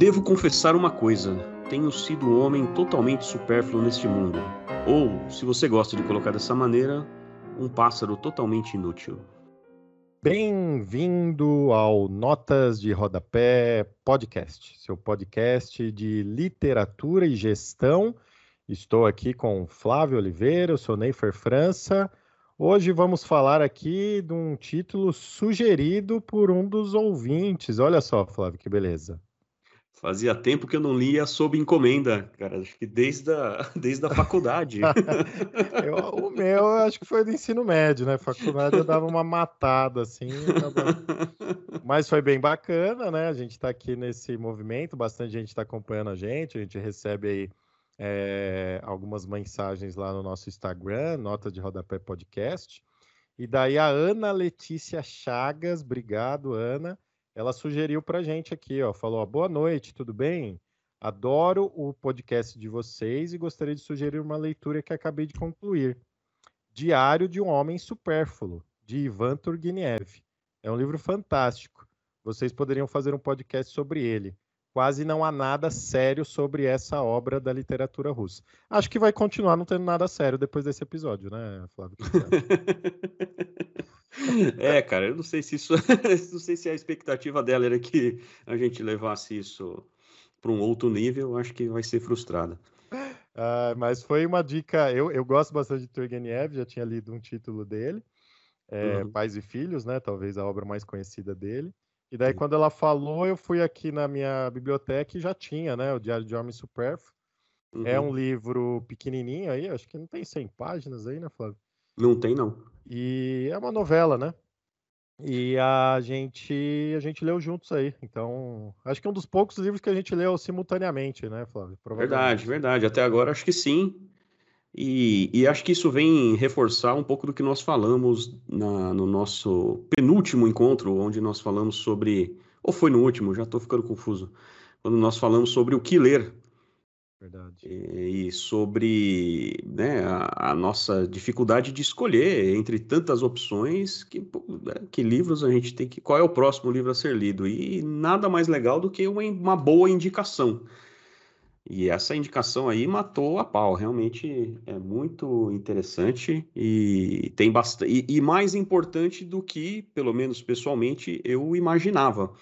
Devo confessar uma coisa: tenho sido um homem totalmente supérfluo neste mundo. Ou, se você gosta de colocar dessa maneira, um pássaro totalmente inútil. Bem-vindo ao Notas de Rodapé Podcast, seu podcast de literatura e gestão. Estou aqui com Flávio Oliveira, eu sou Neifer França. Hoje vamos falar aqui de um título sugerido por um dos ouvintes. Olha só, Flávio, que beleza. Fazia tempo que eu não lia sob encomenda, cara. Acho que desde a, desde a faculdade. eu, o meu, acho que foi do ensino médio, né? Faculdade eu dava uma matada, assim. Mas foi bem bacana, né? A gente está aqui nesse movimento, bastante gente está acompanhando a gente. A gente recebe aí é, algumas mensagens lá no nosso Instagram, Nota de Rodapé Podcast. E daí a Ana Letícia Chagas, obrigado, Ana ela sugeriu para gente aqui, ó, falou: boa noite, tudo bem? Adoro o podcast de vocês e gostaria de sugerir uma leitura que acabei de concluir. Diário de um Homem Supérfluo, de Ivan Turgenev. É um livro fantástico. Vocês poderiam fazer um podcast sobre ele. Quase não há nada sério sobre essa obra da literatura russa. Acho que vai continuar não tendo nada sério depois desse episódio, né, Flávio? É, cara, eu não sei se isso, não sei se a expectativa dela era que a gente levasse isso para um outro nível, acho que vai ser frustrada. Uh, mas foi uma dica. Eu, eu gosto bastante de Turgenev, já tinha lido um título dele, é, uhum. Pais e Filhos, né? Talvez a obra mais conhecida dele. E daí, quando ela falou, eu fui aqui na minha biblioteca e já tinha, né? O Diário de Homem Supérfluo. Uhum. É um livro pequenininho aí, acho que não tem 100 páginas aí, né, Flávio? Não tem, não. E é uma novela, né? E a gente a gente leu juntos aí. Então, acho que é um dos poucos livros que a gente leu simultaneamente, né, Flávio? Verdade, verdade. Até agora acho que sim. E, e, acho que isso vem reforçar um pouco do que nós falamos na, no nosso penúltimo encontro, onde nós falamos sobre. Ou foi no último, já estou ficando confuso. Quando nós falamos sobre o que ler Verdade. E sobre né, a, a, nossa dificuldade de escolher entre tantas opções, que, né, que livros a gente tem que. Qual é o próximo livro a ser lido? E nada mais legal do que uma, uma boa indicação. E essa indicação aí matou a pau, realmente é muito interessante e tem bastante. E, mais importante do que, pelo menos pessoalmente, eu imaginava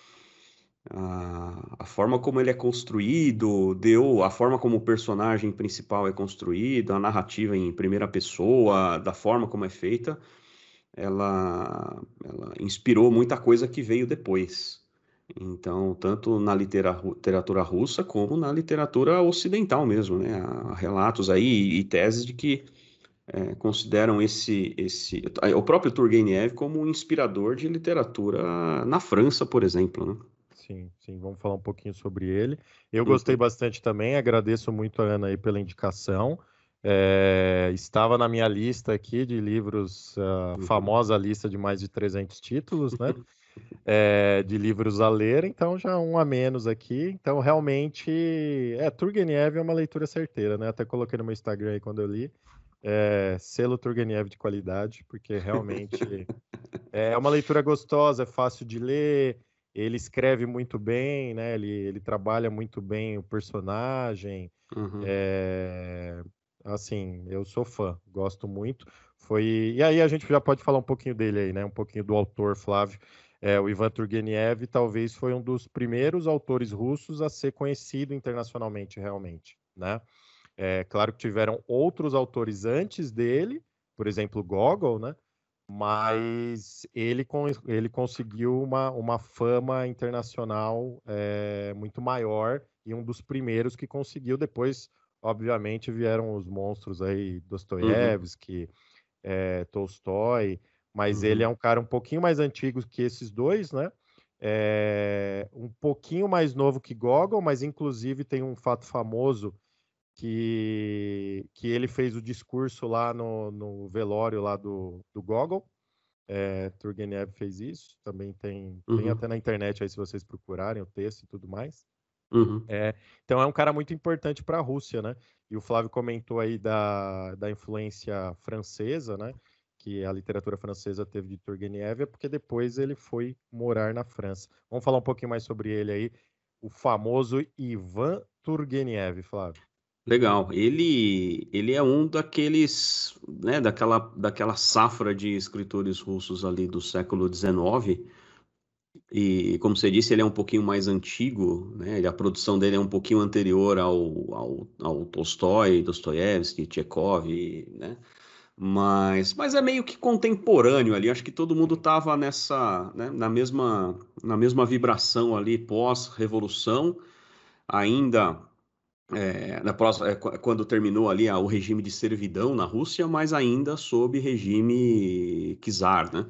a, a, forma como ele é construído, deu a forma como o personagem principal é construído, a narrativa em primeira pessoa, da forma como é feita, ela, ela inspirou muita coisa que veio depois. Então, tanto na literatura russa como na literatura ocidental mesmo, né? Há relatos aí e teses de que é, consideram esse, esse, o próprio Turgenev como um inspirador de literatura na França, por exemplo, né? sim, sim. Vamos falar um pouquinho sobre ele. Eu uhum. gostei bastante também, agradeço muito a Ana aí pela indicação. É, estava na minha lista aqui de livros, a uhum. famosa lista de mais de 300 títulos, né? É, de livros a ler, então já um a menos aqui. Então, realmente, é, Turgenev é uma leitura certeira, né? Até coloquei no meu Instagram aí quando eu li. É, selo Turgenev de qualidade, porque realmente é uma leitura gostosa, é fácil de ler, ele escreve muito bem, né? Ele, ele trabalha muito bem o personagem. Uhum. É, assim, eu sou fã, gosto muito. Foi e aí a gente já pode falar um pouquinho dele aí, né? Um pouquinho do autor Flávio. É, o Ivan Turgenev talvez foi um dos primeiros autores russos a ser conhecido internacionalmente, realmente, né? É claro que tiveram outros autores antes dele, por exemplo, Gogol, né? mas ele, ele conseguiu uma, uma fama internacional é, muito maior e um dos primeiros que conseguiu. Depois, obviamente, vieram os monstros aí, uhum. Dostoiévski, uhum. é, Tolstói, mas uhum. ele é um cara um pouquinho mais antigo que esses dois, né? É, um pouquinho mais novo que Gogol, mas inclusive tem um fato famoso que, que ele fez o discurso lá no, no velório lá do, do Gogol. É, Turgenev fez isso, também tem, uhum. tem até na internet aí se vocês procurarem o texto e tudo mais. Uhum. É, então é um cara muito importante para a Rússia, né? E o Flávio comentou aí da, da influência francesa, né? Que a literatura francesa teve de Turgenev, é porque depois ele foi morar na França. Vamos falar um pouquinho mais sobre ele aí. o famoso Ivan Turgenev, Flávio. Legal. Ele, ele é um daqueles, né, daquela, daquela safra de escritores russos ali do século XIX. E, como você disse, ele é um pouquinho mais antigo, né? A produção dele é um pouquinho anterior ao, ao, ao Tolstói, Dostoiévski, Tchekov, né? Mas, mas é meio que contemporâneo ali. Acho que todo mundo estava nessa, né, na mesma, na mesma vibração ali pós-revolução, ainda é, na é, quando terminou ali o regime de servidão na Rússia, mas ainda sob regime czar, né?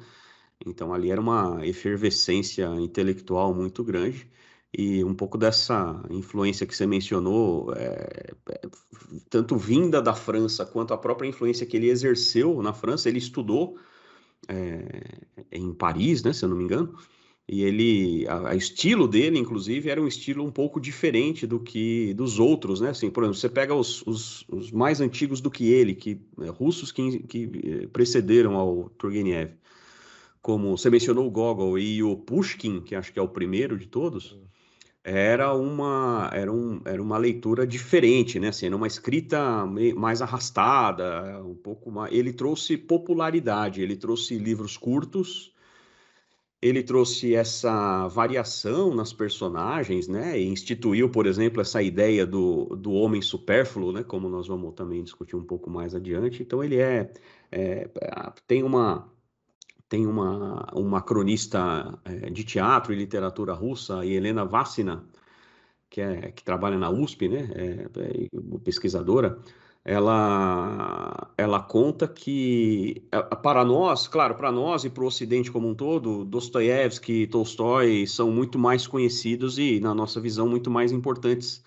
Então ali era uma efervescência intelectual muito grande e um pouco dessa influência que você mencionou, é, é, tanto vinda da França quanto a própria influência que ele exerceu na França, ele estudou é, em Paris, né, se eu não me engano, e ele, a, estilo dele, inclusive, era um estilo um pouco diferente do que dos outros, né? Assim, por exemplo, você pega os, os, os mais antigos do que ele, que é, russos que, que eh, precederam ao Turgenev, como você mencionou o Gogol e o Pushkin, que acho que é o primeiro de todos era uma, era, um, era uma leitura diferente, né? Assim, era uma escrita mais arrastada, um pouco mais. Ele trouxe popularidade, ele trouxe livros curtos, ele trouxe essa variação nas personagens, né? E instituiu, por exemplo, essa ideia do, do homem supérfluo, né? Como nós vamos também discutir um pouco mais adiante. Então, ele é, é tem uma tem uma, uma cronista é, de teatro e literatura russa, Helena Vassina, que, é, que trabalha na USP, né, é, é, pesquisadora, ela, ela conta que, é, para nós, claro, para nós e para o Ocidente como um todo, Dostoiévski e Tolstói são muito mais conhecidos e, na nossa visão, muito mais importantes.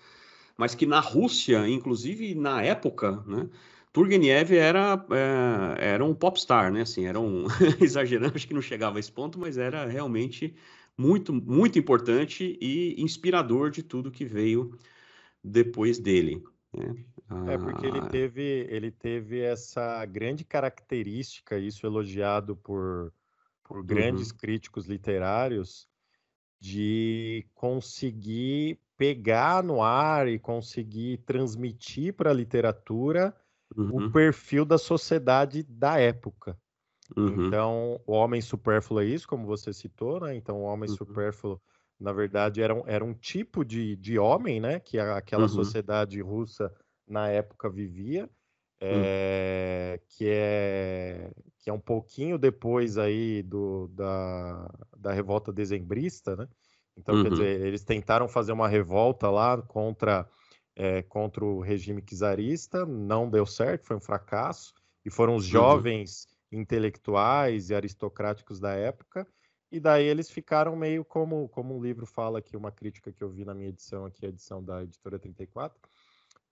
Mas que na Rússia, inclusive na época, né, Turgenev era, é, era um popstar, né? Assim, era um exagerando, acho que não chegava a esse ponto, mas era realmente muito, muito importante e inspirador de tudo que veio depois dele. Né? É porque ele ah, teve, ele teve essa grande característica, isso elogiado por, por grandes uhum. críticos literários, de conseguir pegar no ar e conseguir transmitir para a literatura uhum. o perfil da sociedade da época. Uhum. Então, o homem supérfluo é isso, como você citou, né? Então, o homem uhum. supérfluo, na verdade, era um, era um tipo de, de homem, né? Que aquela uhum. sociedade russa na época vivia, é, que, é, que é um pouquinho depois aí do, da, da revolta dezembrista, né? Então, quer uhum. dizer, eles tentaram fazer uma revolta lá contra é, contra o regime czarista, não deu certo, foi um fracasso, e foram os uhum. jovens uhum. intelectuais e aristocráticos da época, e daí eles ficaram meio como, como um livro fala aqui, uma crítica que eu vi na minha edição aqui, a edição da editora 34,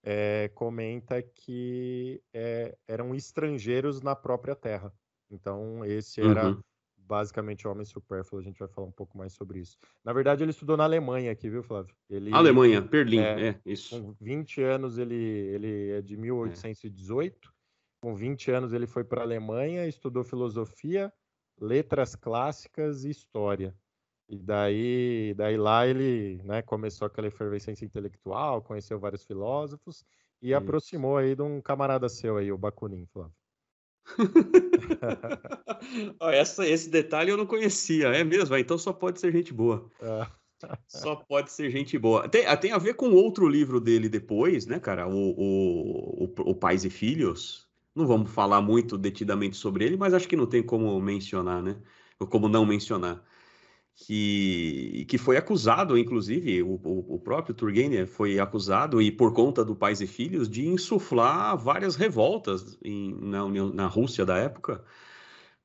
é, comenta que é, eram estrangeiros na própria terra. Então, esse era uhum basicamente homem supérfluo, a gente vai falar um pouco mais sobre isso. Na verdade, ele estudou na Alemanha aqui, viu, Flávio? Ele, Alemanha, Berlim, é, é, isso. Com 20 anos, ele, ele é de 1818. É. Com 20 anos, ele foi para a Alemanha, estudou filosofia, letras clássicas e história. E daí, daí lá ele né, começou aquela efervescência intelectual, conheceu vários filósofos e aproximou aí de um camarada seu aí, o Bakunin, Flávio. Essa, esse detalhe eu não conhecia, é mesmo? Então só pode ser gente boa. É. Só pode ser gente boa. Tem, ah, tem a ver com outro livro dele depois, né, cara? O, o, o, o Pais e Filhos. Não vamos falar muito detidamente sobre ele, mas acho que não tem como mencionar, né? Ou como não mencionar que, que foi acusado, inclusive, o, o, o, próprio Turgenev foi acusado, e por conta do Pais e Filhos, de insuflar várias revoltas em, na, na Rússia da época,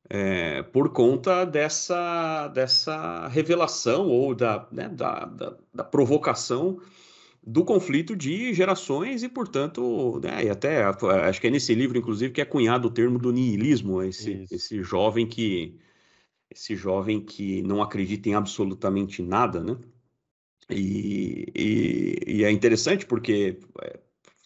é, por conta dessa, dessa revelação ou da, né, da, da, da, provocação do conflito de gerações e, portanto, né, e até acho que é nesse livro, inclusive, que é cunhado o termo do niilismo, esse, esse jovem que esse jovem que não acredita em absolutamente nada, né? E, e, e é interessante porque é,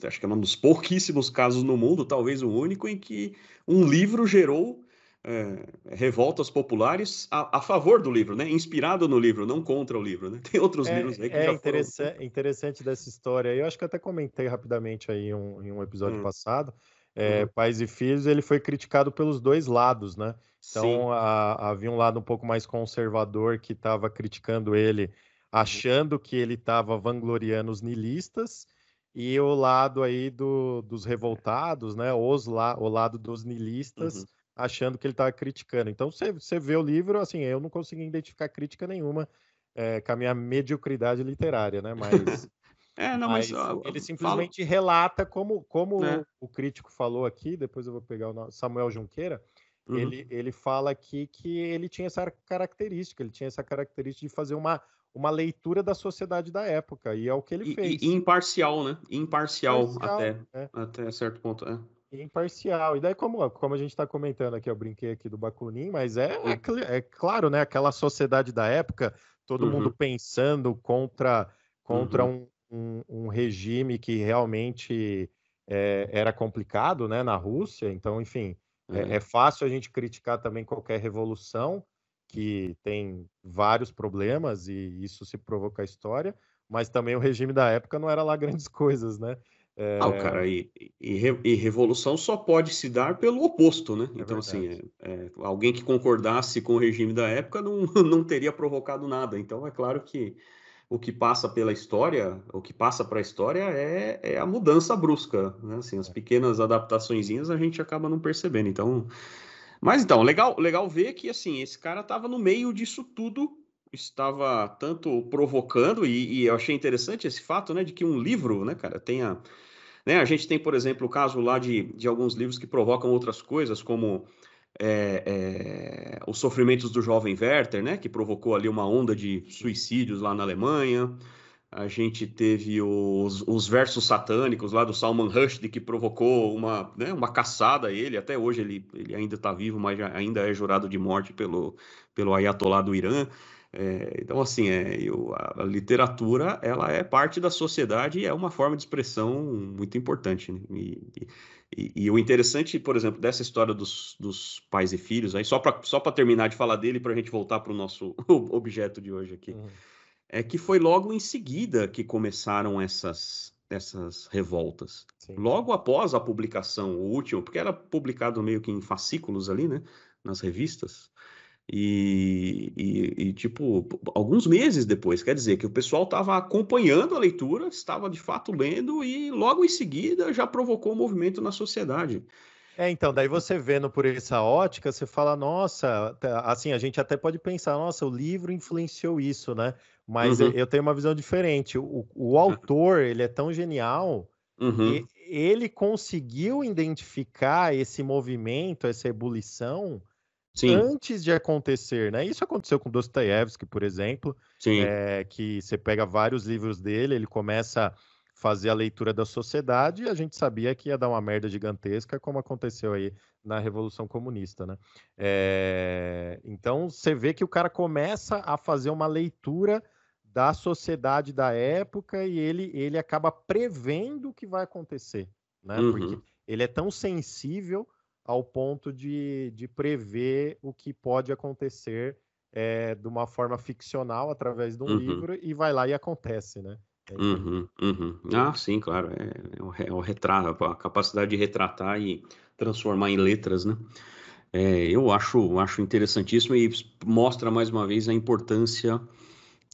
acho que é um dos pouquíssimos casos no mundo, talvez o único, em que um livro gerou é, revoltas populares a, a, favor do livro, né? Inspirado no livro, não contra o livro, né? Tem outros é, livros aí que é já interessante, foram... interessante dessa história. Eu acho que até comentei rapidamente aí um, em um episódio hum. passado. É, uhum. Pais e Filhos, ele foi criticado pelos dois lados, né? Então a, havia um lado um pouco mais conservador que estava criticando ele, uhum. achando que ele estava vangloriando os nilistas, e o lado aí do, dos revoltados, né? Os la, o lado dos nilistas. Uhum achando que ele estava criticando. Então, você, vê o livro, assim, eu não consegui identificar crítica nenhuma é, com a minha mediocridade literária, né? Mas, é, não, mas, mas ele simplesmente falo... relata como, como é. o, o, crítico falou aqui, depois eu vou pegar o Samuel Junqueira, uhum. ele, ele fala aqui que ele tinha essa característica, ele tinha essa característica de fazer uma, uma leitura da sociedade da época, e é o que ele fez. E, e imparcial, né? Imparcial, imparcial até, é. até certo ponto. É imparcial. E daí, como, como a gente está comentando aqui, eu brinquei aqui do Bakunin, mas é, é, é, claro, né? Aquela sociedade da época, todo uhum. mundo pensando contra, contra uhum. um, um, um, regime que realmente é, era complicado, né? Na Rússia. Então, enfim, é, é fácil a gente criticar também qualquer revolução que tem vários problemas e isso se provoca a história, mas também o regime da época não era lá grandes coisas, né? É... Ah, cara, e, e, e, revolução só pode se dar pelo oposto, né? É então, assim, é, é, alguém que concordasse com o regime da época não, não teria provocado nada. Então, é claro que o que passa pela história, o que passa para a história é, é, a mudança brusca, né? Assim, as é. pequenas adaptaçõezinhas a gente acaba não percebendo. Então, mas então, legal, legal ver que assim, esse cara estava no meio disso tudo estava tanto provocando, e, e, eu achei interessante esse fato, né, de que um livro, né, cara, tenha né? A gente tem, por exemplo, o caso lá de, de alguns livros que provocam outras coisas, como é, é, Os Sofrimentos do Jovem Werther, né? que provocou ali uma onda de suicídios lá na Alemanha. A gente teve os, os versos satânicos lá do Salman Rushdie, que provocou uma, né, uma caçada a ele. Até hoje ele, ele ainda está vivo, mas ainda é jurado de morte pelo, pelo Ayatollah do Irã. É, então, assim, é, eu, a, literatura ela é parte da sociedade e é uma forma de expressão muito importante. Né? E, e, e, o interessante, por exemplo, dessa história dos, dos pais e filhos, aí só para só terminar de falar dele, para a gente voltar para o nosso objeto de hoje aqui, uhum. é que foi logo em seguida que começaram essas, essas revoltas. Sim. Logo após a publicação, o último, porque era publicado meio que em fascículos ali, né, nas revistas. E, e, e, tipo, alguns meses depois, quer dizer que o pessoal estava acompanhando a leitura, estava de fato lendo e logo em seguida já provocou um movimento na sociedade. É, então, daí você vendo por essa ótica, você fala, nossa, assim, a gente até pode pensar, nossa, o livro influenciou isso, né? Mas uhum. eu tenho uma visão diferente. O, o autor, ele é tão genial uhum. ele conseguiu identificar esse movimento, essa ebulição, Sim. antes de acontecer, né? Isso aconteceu com Dostoiévski, por exemplo, é, que você pega vários livros dele, ele começa a fazer a leitura da sociedade e a gente sabia que ia dar uma merda gigantesca, como aconteceu aí na Revolução Comunista, né? É, então você vê que o cara começa a fazer uma leitura da sociedade da época e ele, ele acaba prevendo o que vai acontecer, né? Uhum. Porque ele é tão sensível ao ponto de, de prever o que pode acontecer é, de uma forma ficcional através de um uhum. livro e vai lá e acontece, né? É uhum, uhum. Ah, sim, claro. É, é, o, é, o, retrato, a capacidade de retratar e transformar em letras, né? É, eu acho, acho interessantíssimo e mostra mais uma vez a importância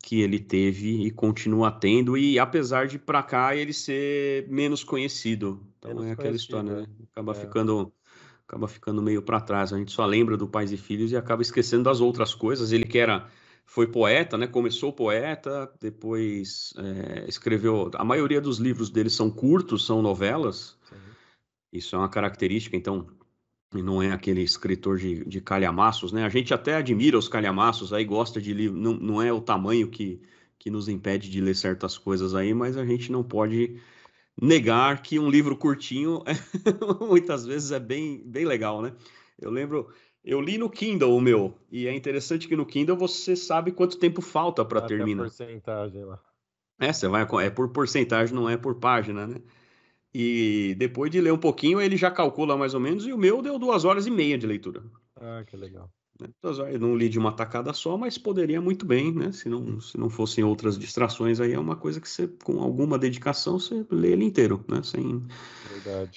que ele teve e continua tendo, e apesar de para cá ele ser menos conhecido. Então menos é aquela história, né? É. Acaba ficando acaba ficando meio para trás. A gente só lembra do Pais e Filhos e acaba esquecendo das outras coisas. Ele que era foi poeta, né? Começou poeta, depois é, escreveu. A maioria dos livros dele são curtos, são novelas. Sim. Isso é uma característica. Então, não é aquele escritor de, de calhamaços, né? A gente até admira os calhamaços, aí gosta de livro. Não, não é o tamanho que, que nos impede de ler certas coisas aí, mas a gente não pode negar que um livro curtinho muitas vezes é bem, bem legal, né? Eu lembro, eu li no Kindle o meu, e é interessante que no Kindle você sabe quanto tempo falta para terminar. É porcentagem lá. É, você vai, é por porcentagem, não é por página, né? E depois de ler um pouquinho, ele já calcula mais ou menos, e o meu deu duas horas e meia de leitura. Ah, que legal. Né? Então, eu não li de uma tacada só, mas poderia muito bem, né? Se não, se não fossem outras distrações, aí é uma coisa que você, com alguma dedicação, você lê ele inteiro, né? Sem.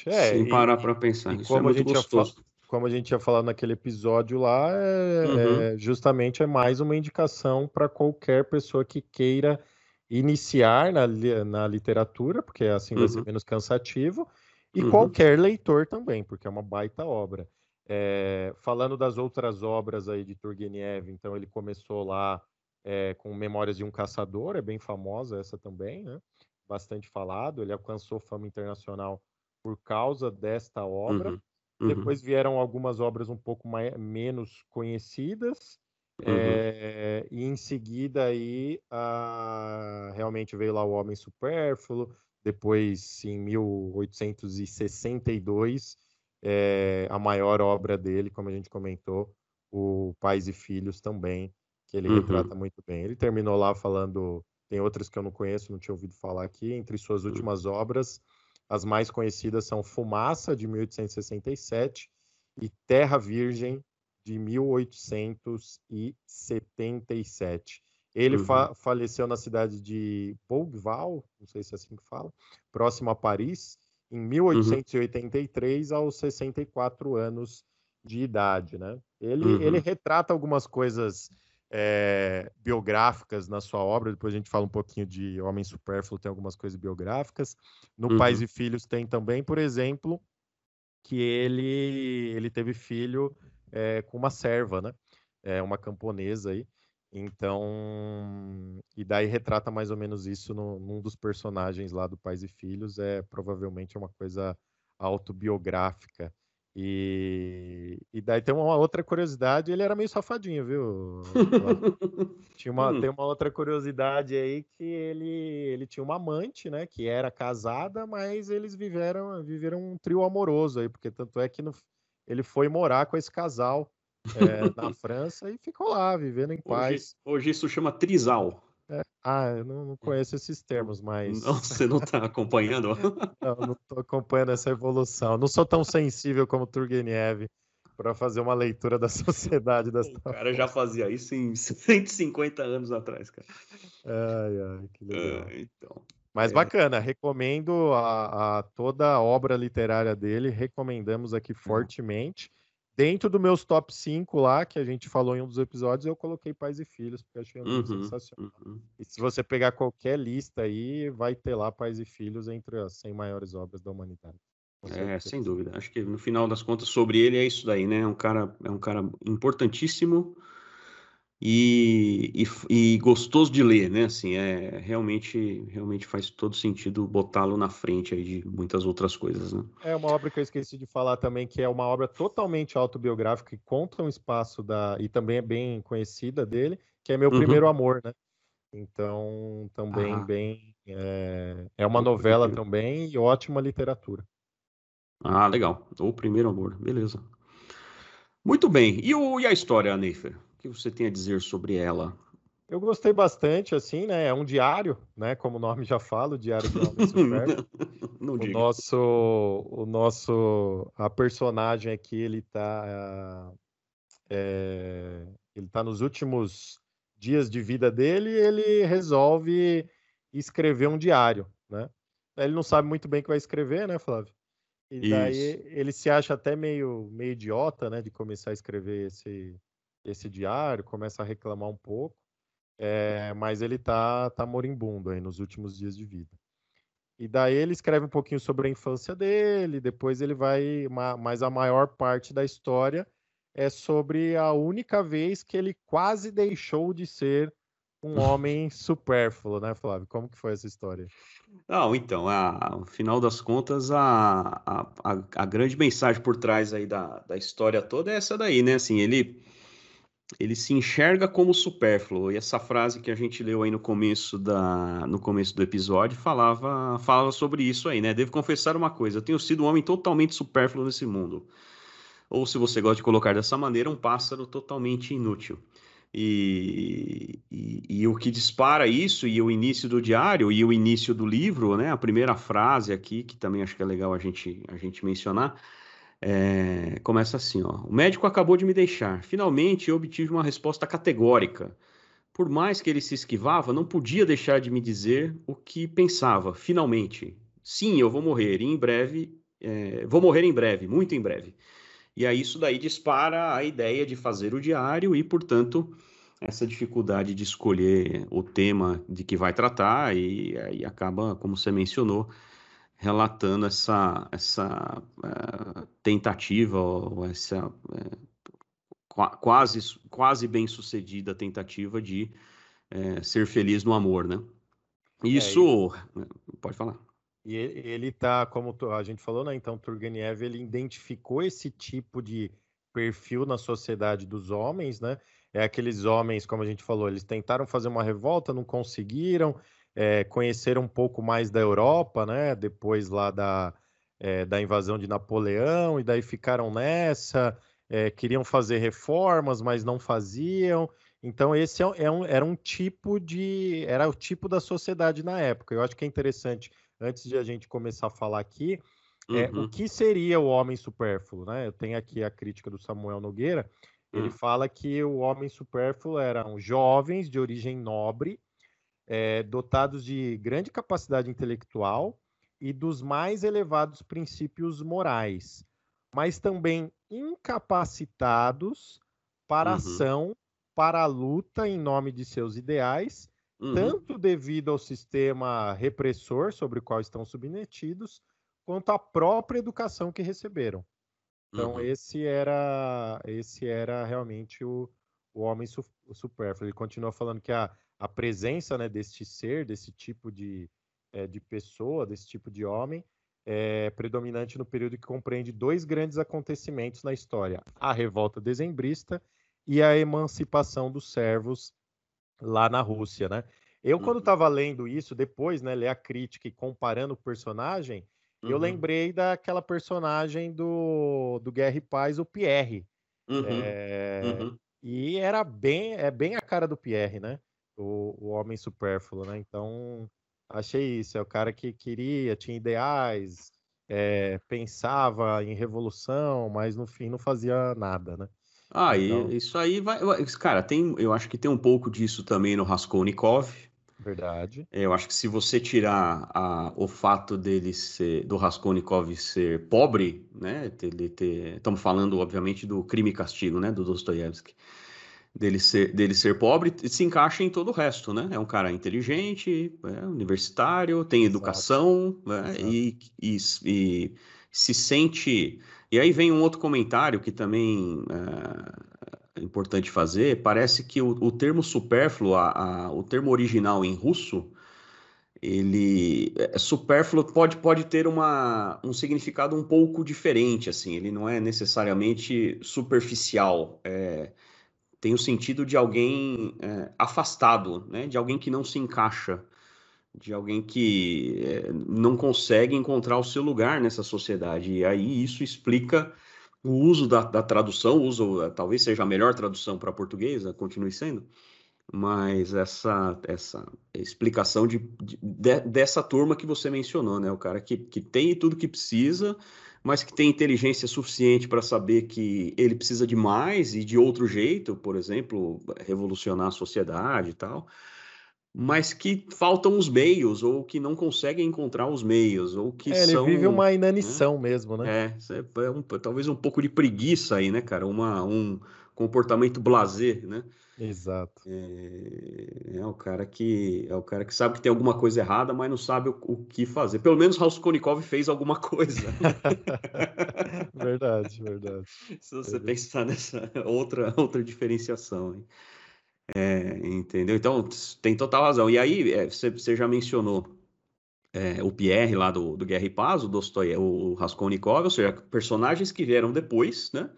É, sem parar para pensar. Isso é como muito a gente gostoso. Como a gente tinha falado naquele episódio lá, é, uhum. é, justamente é mais uma indicação para qualquer pessoa que queira iniciar na, na literatura, porque assim vai ser uhum. menos cansativo, e uhum. qualquer leitor também, porque é uma baita obra. É, falando das outras obras aí de Turgenev, então ele começou lá é, com Memórias de um Caçador, é bem famosa essa também, né? Bastante falado. Ele alcançou fama internacional por causa desta obra. Uhum. Uhum. Depois vieram algumas obras um pouco mais, menos conhecidas. Uhum. É, e em seguida aí a, realmente veio lá o Homem Supérfluo. Depois, em 1862, é, a maior obra dele, como a gente comentou, o Pais e Filhos também, que ele uhum. retrata muito bem. Ele terminou lá falando, tem outras que eu não conheço, não tinha ouvido falar aqui, entre suas uhum. últimas obras, as mais conhecidas são Fumaça, de 1867, e Terra Virgem, de 1877. Ele uhum. fa faleceu na cidade de Bougival, não sei se é assim que fala, próximo a Paris, em 1883 uhum. aos 64 anos de idade, né? Ele, uhum. ele retrata algumas coisas é, biográficas na sua obra, depois a gente fala um pouquinho de Homem Supérfluo, tem algumas coisas biográficas. No uhum. Pais e Filhos tem também, por exemplo, que ele, ele teve filho é, com uma serva, né? É, uma camponesa aí. Então, e daí retrata mais ou menos isso no, num dos personagens lá do Pais e Filhos, é provavelmente uma coisa autobiográfica. E, e daí tem uma outra curiosidade, ele era meio safadinho, viu? tinha uma, hum. Tem uma outra curiosidade aí que ele, ele tinha uma amante, né, que era casada, mas eles viveram, viveram um trio amoroso aí, porque tanto é que no, ele foi morar com esse casal é, na França e ficou lá, vivendo em paz. Hoje, hoje isso chama trisal. É, ah, eu não, não, conheço esses termos, mas. Não, você não está acompanhando? não, não estou acompanhando essa evolução. Não sou tão sensível como Turgenev para fazer uma leitura da sociedade das O cara já fazia isso em 150 anos atrás, cara. Ai, ai, que legal. Ah, então. Mas é. bacana, recomendo a, a, toda a obra literária dele, recomendamos aqui uhum. fortemente. Dentro dos meus top 5 lá, que a gente falou em um dos episódios, eu coloquei Pais e Filhos, porque achei um uhum, sensacional. Uhum. E se você pegar qualquer lista aí, vai ter lá Pais e Filhos entre as 100 maiores obras da humanidade. É, sem dúvida. Acho que no final das contas, sobre ele é isso daí, né? É um cara, é um cara importantíssimo e, e, e, gostoso de ler, né? Assim, é realmente, realmente faz todo sentido botá-lo na frente aí de muitas outras coisas, né? É uma obra que eu esqueci de falar também, que é uma obra totalmente autobiográfica que conta um espaço da e também é bem conhecida dele, que é meu uhum. primeiro amor, né? Então, também ah. bem é, é uma novela também e ótima literatura. Ah, legal. O primeiro amor, beleza. Muito bem. E, o, e a história, Neifer? O que você tem a dizer sobre ela? Eu gostei bastante, assim, né? É um diário, né? Como o nome já fala, o diário do Super. Não o diga. nosso, o nosso, a personagem aqui, ele tá, é, ele tá nos últimos dias de vida dele, e ele resolve escrever um diário, né? Ele não sabe muito bem o que vai escrever, né, Flávio? E daí Isso. ele se acha até meio, meio idiota, né, de começar a escrever esse, esse diário, começa a reclamar um pouco, é, mas ele tá, tá moribundo aí nos últimos dias de vida. E daí ele escreve um pouquinho sobre a infância dele, depois ele vai, mas a maior parte da história é sobre a única vez que ele quase deixou de ser um homem supérfluo, né, Flávio? Como que foi essa história? Não, então, a, no final das contas, a, a, a, grande mensagem por trás aí da, da história toda é essa daí, né? Assim, ele ele se enxerga como supérfluo. E essa frase que a gente leu aí no começo, da, no começo do episódio falava, falava sobre isso aí, né? Devo confessar uma coisa: eu tenho sido um homem totalmente supérfluo nesse mundo. Ou, se você gosta de colocar dessa maneira, um pássaro totalmente inútil. E, e, e, o que dispara isso, e o início do diário, e o início do livro, né? A primeira frase aqui, que também acho que é legal a gente, a gente mencionar, É, começa assim, ó. O médico acabou de me deixar. Finalmente eu obtive uma resposta categórica. Por mais que ele se esquivava, não podia deixar de me dizer o que pensava. Finalmente, sim, eu vou morrer. E em breve, é, vou morrer em breve, muito em breve. E aí isso daí dispara a ideia de fazer o diário e, portanto, essa dificuldade de escolher o tema de que vai tratar e aí acaba, como você mencionou, relatando essa, essa uh, tentativa ou essa uh, quase, quase bem sucedida tentativa de uh, ser feliz no amor, né? Isso, é, e... pode falar. E ele está, como a gente falou, né? Então, Turgenev ele identificou esse tipo de perfil na sociedade dos homens, né? É aqueles homens, como a gente falou, eles tentaram fazer uma revolta, não conseguiram, é, conheceram um pouco mais da Europa, né? Depois lá da, é, da invasão de Napoleão, e daí ficaram nessa, é, queriam fazer reformas, mas não faziam. Então, esse é, é um, era um tipo de. Era o tipo da sociedade na época. Eu acho que é interessante, antes de a gente começar a falar aqui, é, uhum. o que seria o homem supérfluo, né? Eu tenho aqui a crítica do Samuel Nogueira. Ele hum. fala que o homem supérfluo eram jovens de origem nobre, é, dotados de grande capacidade intelectual e dos mais elevados princípios morais, mas também incapacitados para uhum. ação, para a luta em nome de seus ideais, uhum. tanto devido ao sistema repressor sobre o qual estão submetidos, quanto à própria educação que receberam. Então uhum. esse era esse era realmente o, o homem su, o supérfluo. Ele continua falando que a, a presença né, deste ser, desse tipo de, é, de pessoa, desse tipo de homem, é predominante no período que compreende dois grandes acontecimentos na história: a revolta dezembrista e a emancipação dos servos lá na Rússia, né? Eu, quando estava uhum. lendo isso, depois, né, ler a crítica e comparando o personagem, Uhum. Eu lembrei daquela personagem do, do Guerra e Paz, o Pierre. Uhum. É. E era bem, é bem a cara do Pierre, né? O, o homem supérfluo, né? Então, achei isso. É o cara que queria, tinha ideais, é, pensava em revolução, mas no fim não fazia nada, né? Ah, então... e isso aí vai. Cara, tem, eu acho que tem um pouco disso também no Raskolnikov, Verdade. É, eu acho que se você tirar a, o fato dele ser, do Raskolnikov ser pobre, né, ele ter, estamos falando obviamente do Crime e Castigo, né, do Dostoiévski, dele ser, dele ser pobre, se encaixa em todo o resto, né? É um cara inteligente, é, universitário, tem educação, né, e, e, e, se sente. E aí vem um outro comentário que também é, importante fazer, parece que o, o termo supérfluo, a, a, o termo original em russo, ele é, supérfluo pode, pode ter uma, um significado um pouco diferente, assim, ele não é necessariamente superficial, é, tem o sentido de alguém é, afastado, né, de alguém que não se encaixa, de alguém que é, não consegue encontrar o seu lugar nessa sociedade, e aí isso explica o uso da, da tradução, uso, eh, talvez seja a melhor tradução para português, né, continue sendo, mas essa, essa explicação de, de, dessa turma que você mencionou, né? O cara que, que tem tudo que precisa, mas que tem inteligência suficiente para saber que ele precisa de mais e de outro jeito, por exemplo, revolucionar a sociedade e tal mas que faltam os meios, ou que não conseguem encontrar os meios, ou que é, são... Ele vive uma né? inanição né? mesmo, né? É, é um, talvez um pouco de preguiça aí, né, cara? Uma, um comportamento blazer, né? Exato. É, é, o cara que é o cara que sabe que tem alguma coisa errada, mas não sabe o, o que fazer. Pelo menos Raskolnikov fez alguma coisa. verdade, verdade. Se você é pensar nessa outra outra diferenciação, hein? É, entendeu? Então, tem total razão. E aí, é, você, você já mencionou é, o Pierre lá do, do Guerra e Paz, o Dostoiévski, o Raskolnikov, ou seja, personagens que vieram depois, né?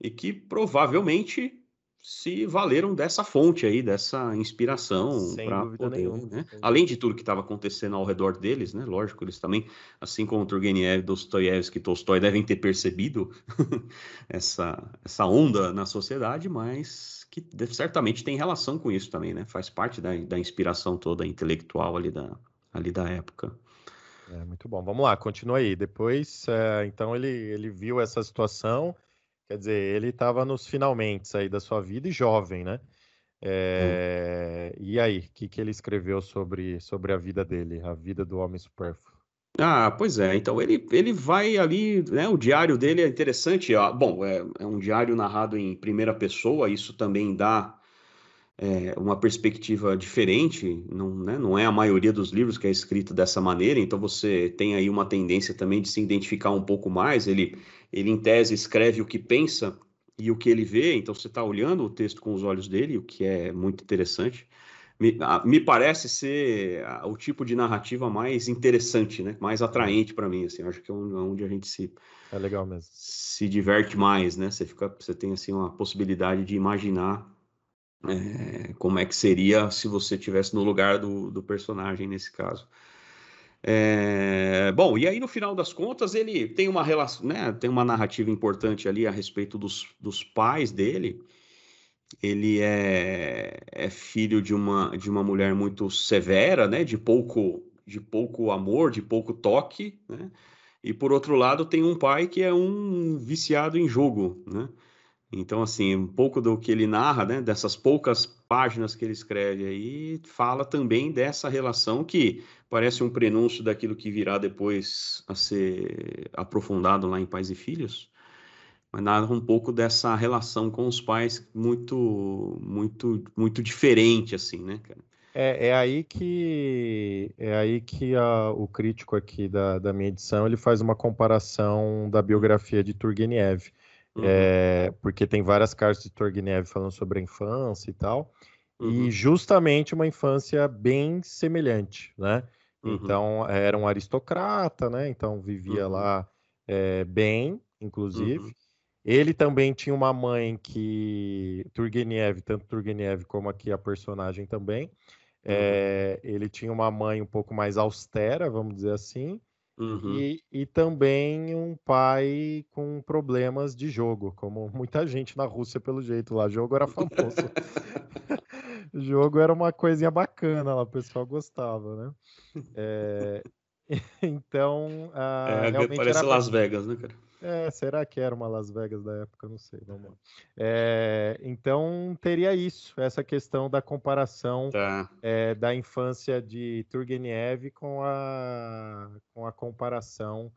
E que provavelmente se valeram dessa fonte aí, dessa inspiração para poder, nenhuma, né? Além de tudo que estava acontecendo ao redor deles, né? Lógico, eles também, assim como Turgenev, Dostoiévski e Tolstói, devem ter percebido essa, essa onda na sociedade, mas que certamente tem relação com isso também, né? Faz parte da, da inspiração toda intelectual ali da, ali da época. É, muito bom. Vamos lá, continua aí. Depois, é, então, ele, ele viu essa situação, quer dizer, ele estava nos finalmente aí da sua vida e jovem, né? É, hum. E aí, o que, que ele escreveu sobre, sobre a vida dele, a vida do homem supérfluo? Ah, pois é. Então ele, ele vai ali, né? O diário dele é interessante. Ó. Bom, é, é um diário narrado em primeira pessoa. Isso também dá é, uma perspectiva diferente. Não, né, não é a maioria dos livros que é escrito dessa maneira. Então você tem aí uma tendência também de se identificar um pouco mais. Ele, ele em tese escreve o que pensa e o que ele vê. Então você está olhando o texto com os olhos dele, o que é muito interessante me, me parece ser o tipo de narrativa mais interessante, né? Mais atraente para mim, assim. Acho que é onde a gente se é legal mesmo. Se diverte mais, né? Você fica, você tem assim uma possibilidade de imaginar é, como é que seria se você tivesse no lugar do, do personagem nesse caso. É, bom, e aí no final das contas ele tem uma relação, né? Tem uma narrativa importante ali a respeito dos, dos pais dele ele é, é filho de uma, de uma mulher muito severa, né? De pouco, de pouco amor, de pouco toque, né? E por outro lado tem um pai que é um viciado em jogo, né? Então, assim, um pouco do que ele narra, né, dessas poucas páginas que ele escreve aí, fala também dessa relação que parece um prenúncio daquilo que virá depois a ser aprofundado lá em Pais e Filhos, mas narra um pouco dessa relação com os pais muito, muito, muito diferente, assim, né, cara? É, é aí que é aí que a, o crítico aqui da, da minha edição ele faz uma comparação da biografia de Turgenev, uhum. é, porque tem várias cartas de Turgenev falando sobre a infância e tal, uhum. e justamente uma infância bem semelhante, né? Uhum. Então era um aristocrata, né? Então vivia uhum. lá é, bem, inclusive. Uhum. Ele também tinha uma mãe que. Turgenev, tanto Turgenev como aqui a personagem também. Uhum. É, ele tinha uma mãe um pouco mais austera, vamos dizer assim. Uhum. E, e também um pai com problemas de jogo, como muita gente na Rússia, pelo jeito lá. O jogo era famoso. o jogo era uma coisinha bacana lá, o pessoal gostava, né? É, então. Uh, é, parece era... Las Vegas, né, cara? É, será que era uma Las Vegas da época? Não sei. Vamos lá. É, então, teria isso, essa questão da comparação tá. é, da infância de Turgenev com a, com a comparação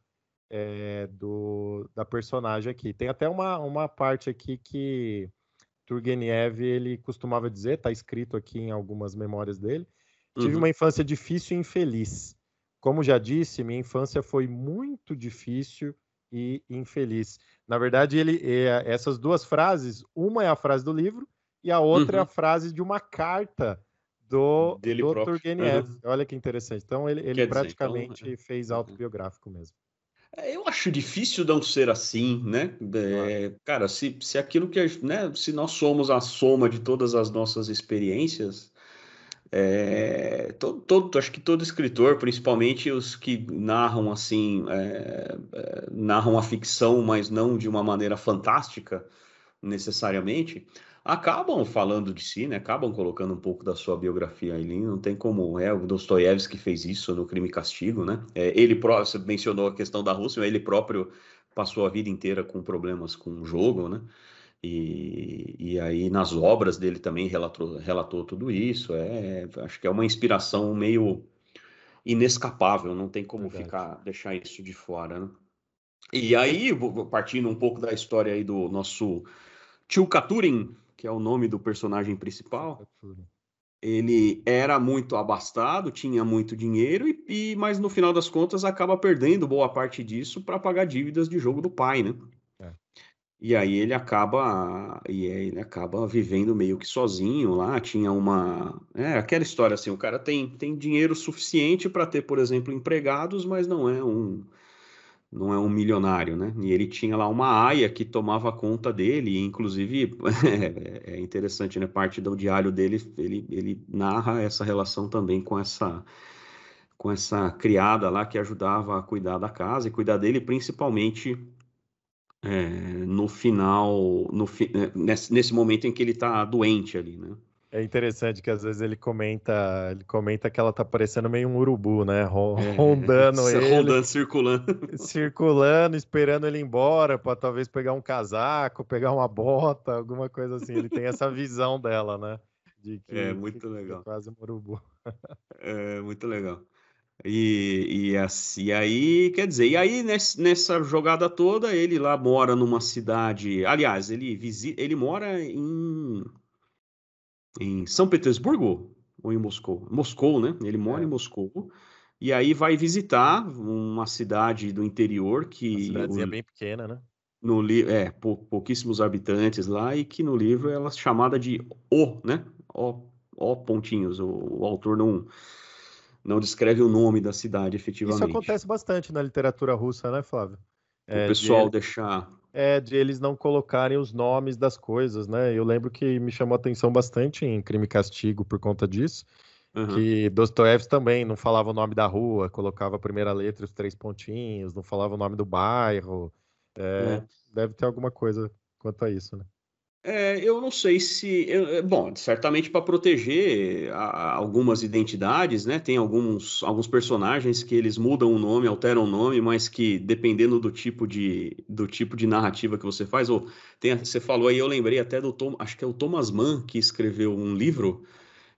é, do, da personagem aqui. Tem até uma, uma parte aqui que Turgenev ele costumava dizer, está escrito aqui em algumas memórias dele, tive uhum. uma infância difícil e infeliz. Como já disse, minha infância foi muito difícil e infeliz. Na verdade, ele é, essas duas frases, uma é a frase do livro e a outra uhum. é a uhum. frase de uma carta do, Dele do Turgenev. Uhum. Olha que interessante. Então, ele, ele praticamente dizer, então, fez uhum. autobiográfico mesmo. É, eu acho difícil não ser assim, né? É, cara, se, se aquilo que, né, se nós somos a soma de todas as nossas experiências, é, todo, todo, acho que todo escritor, principalmente os que narram assim, é, é, narram a ficção, mas não de uma maneira fantástica necessariamente, acabam falando de si, né? Acabam colocando um pouco da sua biografia ali. Não tem como é o Dostoiévski fez isso no Crime e Castigo, né? É, ele próprio, você mencionou a questão da Rússia, ele próprio passou a vida inteira com problemas com o jogo, né? E, e aí nas obras dele também relatou, relatou tudo isso. É, acho que é uma inspiração meio inescapável, não tem como Verdade. ficar deixar isso de fora, né? E aí, partindo um pouco da história aí do nosso tio Katurin, que é o nome do personagem principal, ele era muito abastado, tinha muito dinheiro, e, e mas no final das contas acaba perdendo boa parte disso para pagar dívidas de jogo do pai, né? E aí ele acaba e ele acaba vivendo meio que sozinho lá. Tinha uma é aquela história assim, o cara tem, tem dinheiro suficiente para ter, por exemplo, empregados, mas não é um não é um milionário, né? E ele tinha lá uma aia que tomava conta dele, e inclusive é, é interessante, né? Parte do diário dele, ele, ele narra essa relação também com essa com essa criada lá que ajudava a cuidar da casa e cuidar dele, principalmente é, no final, no, é, nesse, nesse, momento em que ele está doente ali, né? É interessante que às vezes ele comenta, ele comenta que ela tá parecendo meio um urubu, né? É, rondando ele. Rondando, circulando. Circulando, esperando ele ir embora para talvez pegar um casaco, pegar uma bota, alguma coisa assim. Ele tem essa visão dela, né? De que, é muito legal. É quase um urubu. É muito legal. E, e, assim, e aí, quer dizer, e aí nessa jogada toda, ele lá mora numa cidade. Aliás, ele visita, ele mora em em São Petersburgo ou em Moscou? Moscou, né? Ele mora é. em Moscou. E aí vai visitar uma cidade do interior que. Uma cidadezinha o, bem pequena, né? No li, é, pou, pouquíssimos habitantes lá, e que no livro ela é chamada de O, né? O, o pontinhos. O, o autor não, não descreve o nome da cidade efetivamente. Isso acontece bastante na literatura russa, né, Flávio? É, o pessoal de... deixar é de eles não colocarem os nomes das coisas, né? Eu lembro que me chamou a atenção bastante em Crime e Castigo por conta disso, uhum. que Dostoiévski também não falava o nome da rua, colocava a primeira letra e os três pontinhos, não falava o nome do bairro. É, é. Deve ter alguma coisa quanto a isso, né? É, eu não sei se. Eu, é, bom, certamente para proteger a, algumas identidades, né? Tem alguns, alguns personagens que eles mudam o nome, alteram o nome, mas que dependendo do tipo de, do tipo de narrativa que você faz, ou tem, você falou aí, eu lembrei até do Tom, acho que é o Thomas Mann que escreveu um livro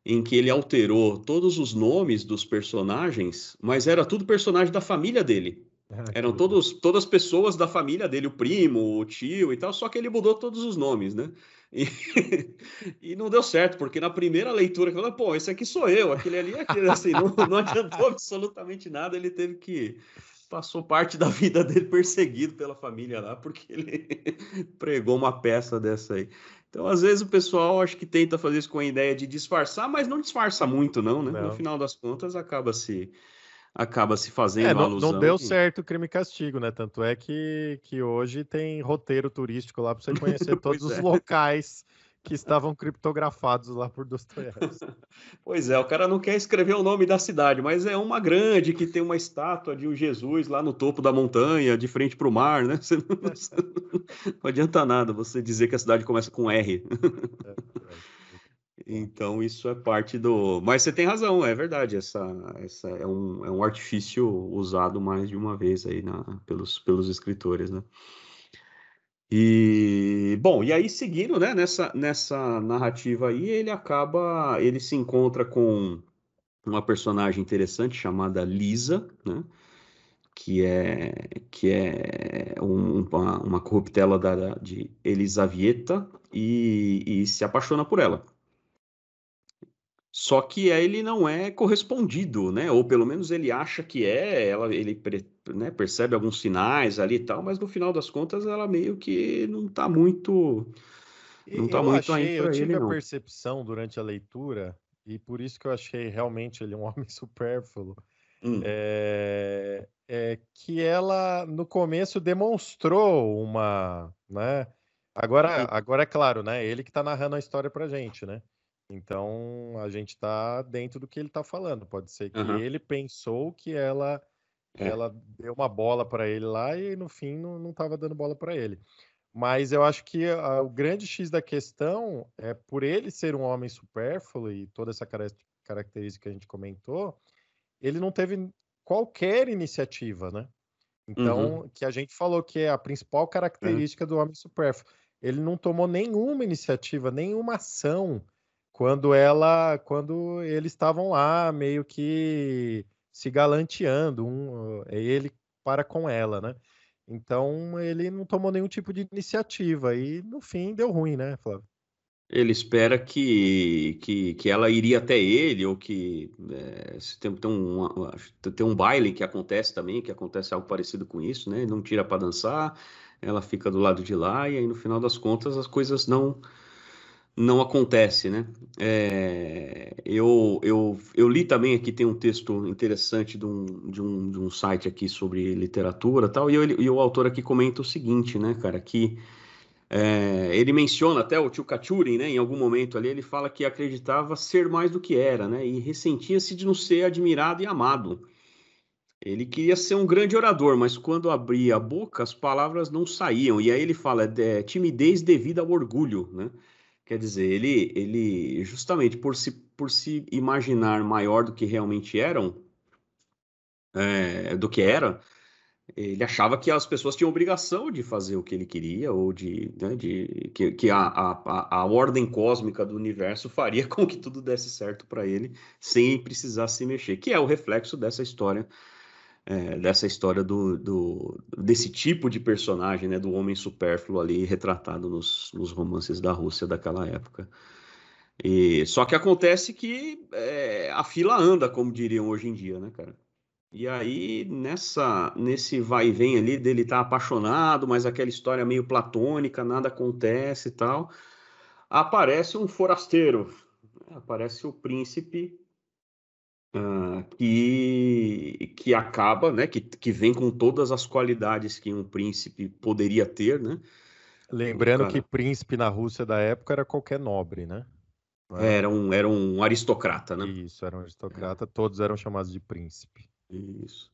em que ele alterou todos os nomes dos personagens, mas era tudo personagem da família dele. Ah, Eram todos, todas pessoas da família dele, o primo, o tio e tal, só que ele mudou todos os nomes, né? E, e não deu certo, porque na primeira leitura, ele falou, pô, esse aqui sou eu, aquele ali é aquele, assim, não, não adiantou absolutamente nada, ele teve que. Passou parte da vida dele perseguido pela família lá, porque ele pregou uma peça dessa aí. Então, às vezes, o pessoal acho que tenta fazer isso com a ideia de disfarçar, mas não disfarça muito, não, né? Não. No final das contas, acaba se acaba se fazendo é, não, alusão. Não deu certo o crime e castigo, né? Tanto é que, que hoje tem roteiro turístico lá para você conhecer todos os é. locais que estavam criptografados lá por Dostoiévski. pois é, o cara não quer escrever o nome da cidade, mas é uma grande que tem uma estátua de um Jesus lá no topo da montanha, de frente para o mar, né? Você não, não, adianta nada você dizer que a cidade começa com R. É, é. Então isso é parte do. Mas você tem razão, é verdade. Essa, essa é, um, é um artifício usado mais de uma vez aí na, pelos, pelos escritores, né? E bom, e aí seguindo, né, nessa, nessa narrativa aí, ele acaba, ele se encontra com uma personagem interessante chamada Lisa, né? Que é que é um, uma, uma corruptela da, de Elisavieta e, e se apaixona por ela. Só que ele não é correspondido, né? Ou pelo menos ele acha que é, ela, ele né, percebe alguns sinais ali e tal, mas no final das contas ela meio que não está muito. Não tá eu muito achei, eu tive ele, a não. percepção durante a leitura, e por isso que eu achei realmente ele um homem supérfluo, hum. é, é que ela no começo demonstrou uma, né? Agora, agora é claro, né? Ele que está narrando a história pra gente, né? Então a gente está dentro do que ele está falando. Pode ser que uhum. ele pensou que ela é. ela deu uma bola para ele lá e no fim não estava dando bola para ele. Mas eu acho que a, o grande X da questão é por ele ser um homem supérfluo e toda essa característica que a gente comentou, ele não teve qualquer iniciativa, né? Então, uhum. que a gente falou que é a principal é. característica é. do homem supérfluo. Ele não tomou nenhuma iniciativa, nenhuma ação quando ela, quando eles estavam lá meio que se galanteando, um, ele para com ela, né? Então ele não tomou nenhum tipo de iniciativa e no fim deu ruim, né, Flávio? Ele espera que, que, que ela iria até ele, ou que é, tem, tem, um, tem um baile que acontece também, que acontece algo parecido com isso, né? Ele não tira para dançar, ela fica do lado de lá, e aí no final das contas as coisas não, não acontece, né? É, eu, eu, eu li também aqui, tem um texto interessante de um, de um, de um site aqui sobre literatura tal, e, eu, e o autor aqui comenta o seguinte, né, cara, que é, ele menciona até o tio Katurin, né, em algum momento ali, ele fala que acreditava ser mais do que era, né, e ressentia-se de não ser admirado e amado. Ele queria ser um grande orador, mas quando abria a boca, as palavras não saíam, e aí ele fala, é, timidez devido ao orgulho, né? Quer dizer, ele, ele justamente por se, por se imaginar maior do que realmente eram, é, do que era, ele achava que as pessoas tinham obrigação de fazer o que ele queria, ou de, né, de que, que a, a, a ordem cósmica do universo faria com que tudo desse certo para ele, sem precisar se mexer, que é o reflexo dessa história, é, dessa história do, do, desse tipo de personagem, né, do homem supérfluo ali, retratado nos, nos romances da Rússia daquela época. E, só que acontece que é, a fila anda, como diriam hoje em dia, né, cara? E aí, nessa, nesse vai e vem ali dele estar tá apaixonado, mas aquela história meio platônica, nada acontece e tal, aparece um forasteiro, aparece o príncipe uh, que, que acaba, né, que, que vem com todas as qualidades que um príncipe poderia ter, né? Lembrando cara... que príncipe na Rússia da época era qualquer nobre, né? Era um, era um aristocrata, né? Isso, era um aristocrata, todos eram chamados de príncipe. Isso.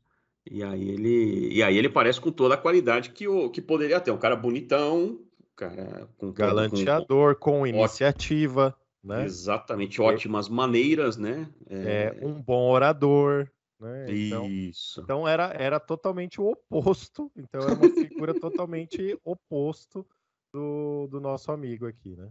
E aí ele, e aí ele parece com toda a qualidade que o que poderia ter, um cara bonitão, cara com galanteador, com, com iniciativa, né? Exatamente, ótimas maneiras, né? É... é, um bom orador, né? Então, Isso. Então era era totalmente o oposto, então era uma figura totalmente oposto do, do nosso amigo aqui, né?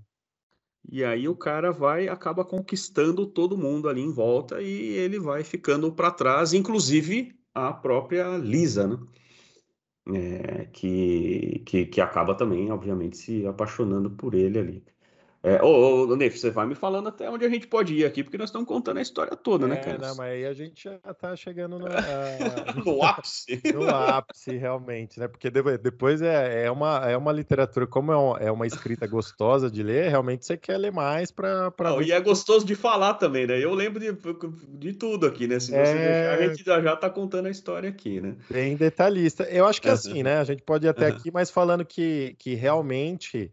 E aí o cara vai acaba conquistando todo mundo ali em volta e ele vai ficando para trás, inclusive a própria Lisa, né? É, que, que, que acaba também, obviamente, se apaixonando por ele ali. É, ô, ô, Nef, você vai me falando até onde a gente pode ir aqui, porque nós estamos contando a história toda, né, é, né, cara? Não, mas aí a gente já tá chegando no, uh, no ápice. no ápice, realmente, né? Porque depois é, é, uma, é uma literatura, como é uma, é uma escrita gostosa de ler, realmente você quer ler mais para. Pra... e é gostoso de falar também, né? Eu lembro de, de tudo aqui, né? Se você é... deixar, a gente já, já tá contando a história aqui, né? Bem detalhista. Eu acho que é assim, né? A gente pode ir até aqui, mas falando que, que realmente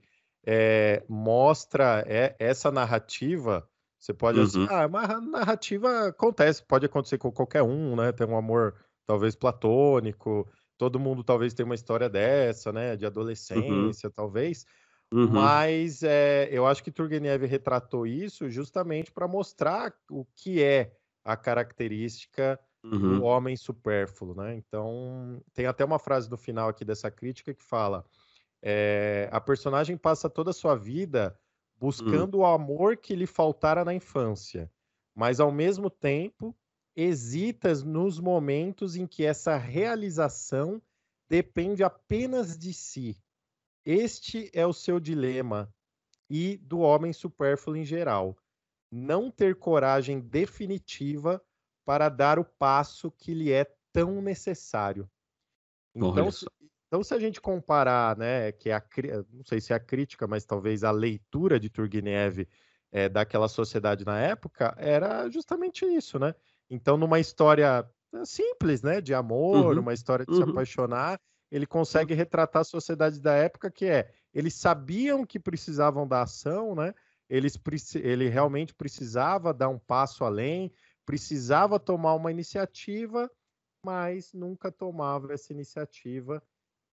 é, mostra é, essa narrativa. Você pode assim, uhum. assim, ah, uma narrativa acontece, pode acontecer com qualquer um, né? Tem um amor talvez platônico, todo mundo talvez tenha uma história dessa, né? De uhum. adolescência, uhum. talvez. Uhum. Mas é, eu acho que Turgenev retratou isso justamente para mostrar o que é a característica uhum. do homem supérfluo, né? Então, tem até uma frase no final aqui dessa crítica que fala: é, a personagem passa toda a sua vida hum. buscando hum. o amor que lhe faltara na infância, mas ao mesmo tempo hesitas nos momentos em que essa realização depende apenas de si. Este é o seu dilema e do homem supérfluo em geral. Não ter coragem definitiva para dar o passo que lhe é tão necessário. Então, então, se a gente comparar, né, que é a, não sei se é a crítica, mas talvez a leitura de Turgenev é, daquela sociedade na época, era justamente isso, né? Então, numa história eh, simples, né, de amor, uhum, uma história de uhum. se apaixonar, ele consegue retratar a sociedade da época que é, eles sabiam que precisavam da ação, né? Eles, ele realmente precisava dar um passo além, precisava tomar uma iniciativa, mas nunca tomava essa iniciativa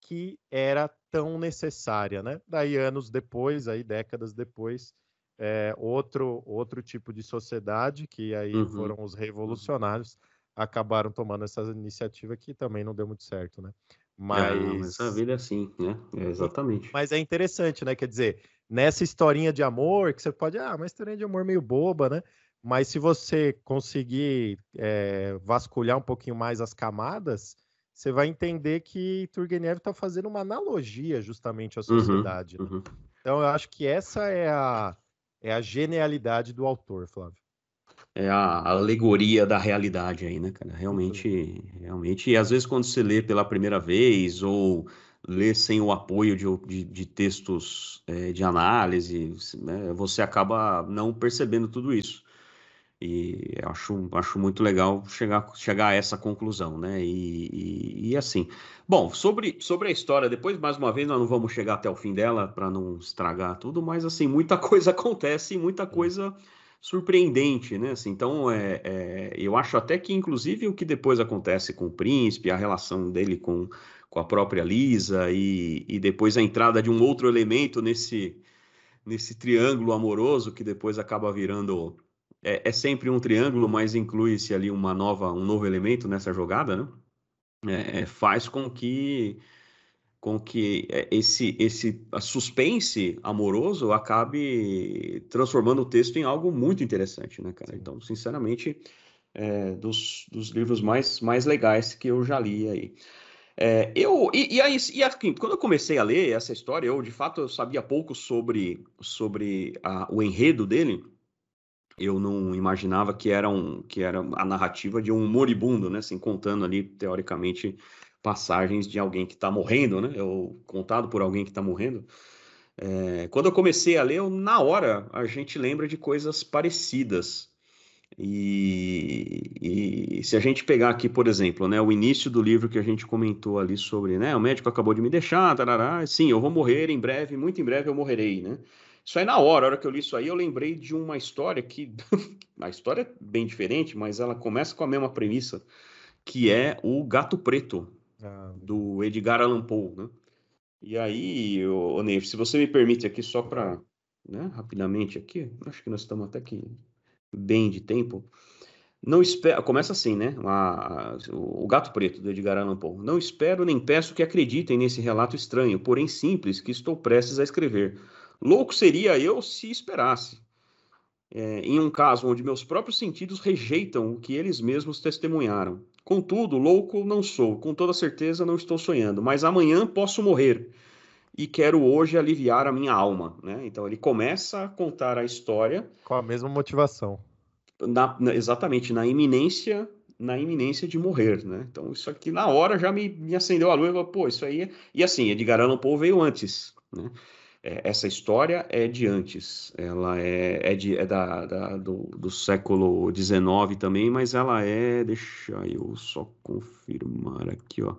que era tão necessária, né? Daí anos depois, aí décadas depois, é, outro outro tipo de sociedade que aí uhum. foram os revolucionários acabaram tomando essa iniciativa que também não deu muito certo, né? Mas, é, mas a vida é assim, né? É exatamente. Mas é interessante, né? Quer dizer, nessa historinha de amor que você pode, ah, uma historinha de amor meio boba, né? Mas se você conseguir é, vasculhar um pouquinho mais as camadas, você vai entender que Turgenev está fazendo uma analogia justamente à uhum, sociedade. Uhum, né? uhum. Então eu acho que essa é a, é a genialidade do autor, Flávio. É a alegoria da realidade aí, né, cara? Realmente, realmente. E às vezes quando você lê pela primeira vez ou lê sem o apoio de, de, de textos é, de análise, né, você acaba não percebendo tudo isso. E acho, acho muito legal chegar, chegar a essa conclusão, né? E, e, e, assim. Bom, sobre, sobre a história, depois, mais uma vez, nós não vamos chegar até o fim dela para não estragar tudo, mas assim, muita coisa acontece e muita coisa surpreendente, né? Assim, então, é, é, eu acho até que, inclusive, o que depois acontece com o príncipe, a relação dele com, com a própria Lisa e, e depois a entrada de um outro elemento nesse nesse triângulo amoroso que depois acaba virando é, é sempre um triângulo, mas inclui-se ali uma nova, um novo elemento nessa jogada, né? É, é faz com que com que é, esse esse suspense amoroso acabe transformando o texto em algo muito interessante, né, cara? Então, sinceramente, é, dos, dos livros mais mais legais que eu já li aí. É, eu e, e, aí, e assim, quando eu comecei a ler essa história, eu de fato eu sabia pouco sobre sobre a, o enredo dele eu não imaginava que era, um, que era a narrativa de um moribundo, né? Assim, contando ali, teoricamente, passagens de alguém que está morrendo, né? Ou contado por alguém que está morrendo. É, quando eu comecei a ler, eu, na hora a gente lembra de coisas parecidas. E, e, se a gente pegar aqui, por exemplo, né, o início do livro que a gente comentou ali sobre, né, o médico acabou de me deixar, tarará, sim, eu vou morrer em breve, muito em breve eu morrerei, né? Isso aí na hora, a hora que eu li isso aí, eu lembrei de uma história que. a história é bem diferente, mas ela começa com a mesma premissa, que é o Gato Preto, ah. do Edgar Allan Poe, né? E aí, ô, Ney, se você me permite aqui, só para, né, rapidamente aqui, acho que nós estamos até aqui bem de tempo. Não espero, começa assim, né? A, a, o Gato Preto do Edgar Allan Poe. Não espero nem peço que acreditem nesse relato estranho, porém simples, que estou prestes a escrever. Louco seria eu se esperasse. É, em um caso onde meus próprios sentidos rejeitam o que eles mesmos testemunharam. Contudo, louco não sou, com toda certeza não estou sonhando, mas amanhã posso morrer e quero hoje aliviar a minha alma. Né? Então ele começa a contar a história. Com a mesma motivação. Na, na, exatamente, na iminência na iminência de morrer, né? Então isso aqui na hora já me, me acendeu a luz, pô, isso aí... É... E assim, Edgar Allan Poe veio antes, né? É, essa história é de antes, ela é, é, de, é da, da do, do, século XIX também, mas ela é, deixa eu só confirmar aqui, ó,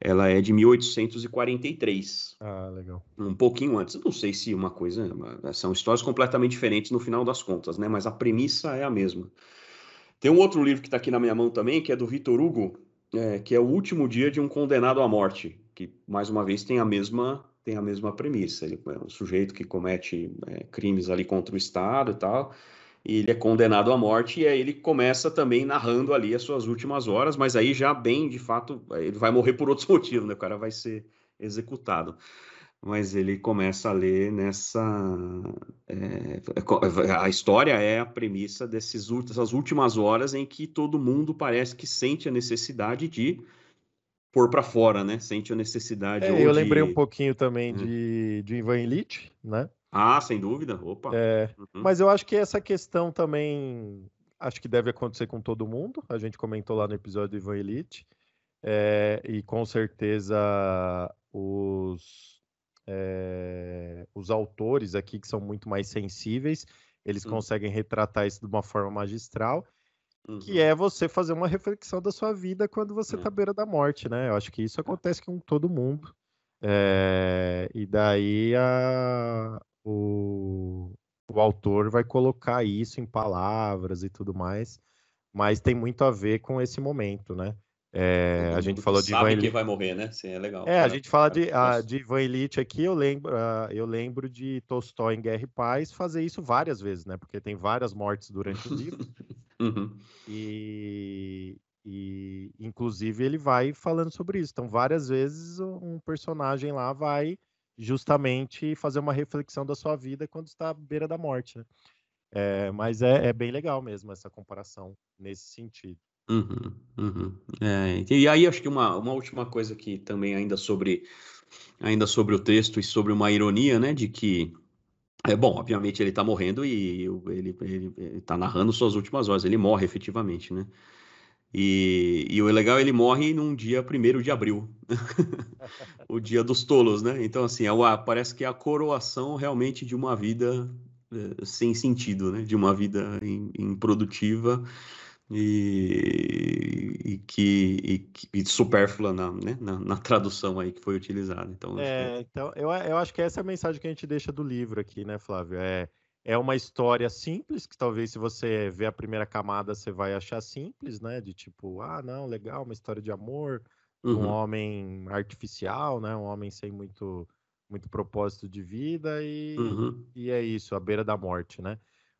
ela é de 1843. Ah, legal. Um pouquinho antes, não sei se uma coisa, são histórias completamente diferentes no final das contas, né, mas a premissa é a mesma. Tem um outro livro que está aqui na minha mão também, que é do Vitor Hugo, é, que é O Último Dia de um Condenado à Morte, que, mais uma vez, tem a mesma tem a mesma premissa. Ele é um sujeito que comete é, crimes ali contra o Estado e tal, e ele é condenado à morte, e aí ele começa também narrando ali as suas últimas horas, mas aí já bem, de fato, ele vai morrer por outros motivos, né? O cara vai ser executado. Mas ele começa a ler nessa. É, a história é a premissa desses, dessas últimas horas em que todo mundo parece que sente a necessidade de pôr para fora, né? Sente a necessidade. É, eu de... lembrei um pouquinho também uhum. de, de Ivan Elite, né? Ah, sem dúvida. Opa. É, uhum. Mas eu acho que essa questão também acho que deve acontecer com todo mundo. A gente comentou lá no episódio do Ivan Elite. É, e com certeza os, é, os autores aqui, que são muito mais sensíveis, eles uhum. conseguem retratar isso de uma forma magistral. Uhum. Que é você fazer uma reflexão da sua vida quando você está é. à beira da morte, né? Eu acho que isso acontece com todo mundo. É, e daí a, o, o autor vai colocar isso em palavras e tudo mais, mas tem muito a ver com esse momento, né? É, a gente falou de Ivan Elite. vai morrer, né? Sim, é legal. É, a gente fala de, a, de Ivan Elite aqui, eu lembro, uh, eu lembro de Tolstói em Guerra e Paz fazer isso várias vezes, né? Porque tem várias mortes durante o livro. uhum. e, e, inclusive, ele vai falando sobre isso. Então, várias vezes um personagem lá vai justamente fazer uma reflexão da sua vida quando está à beira da morte, né? É, mas é, é bem legal mesmo essa comparação nesse sentido. Uhum, uhum. É, e aí acho que uma, uma última coisa que também ainda sobre ainda sobre o texto e sobre uma ironia, né, de que é bom, obviamente ele está morrendo e ele, ele, ele tá narrando suas últimas horas, ele morre efetivamente, né? E, e o legal, ele morre num dia 1 de abril, o dia dos tolos, né? Então, assim, é uma, parece que é a coroação realmente de uma vida é, sem sentido, né? De uma vida improdutiva e, e que e, e supérflua na, né, na, na, tradução aí que foi utilizada. Então, é, que... então eu, eu acho que essa é a mensagem que a gente deixa do livro aqui, né, Flávio? É, é uma história simples, que talvez se você ver a primeira camada você vai achar simples, né? De tipo, ah, não, legal, uma história de amor, uhum. um homem artificial, né? Um homem sem muito muito propósito de vida e, uhum. e é isso, à beira da morte, né?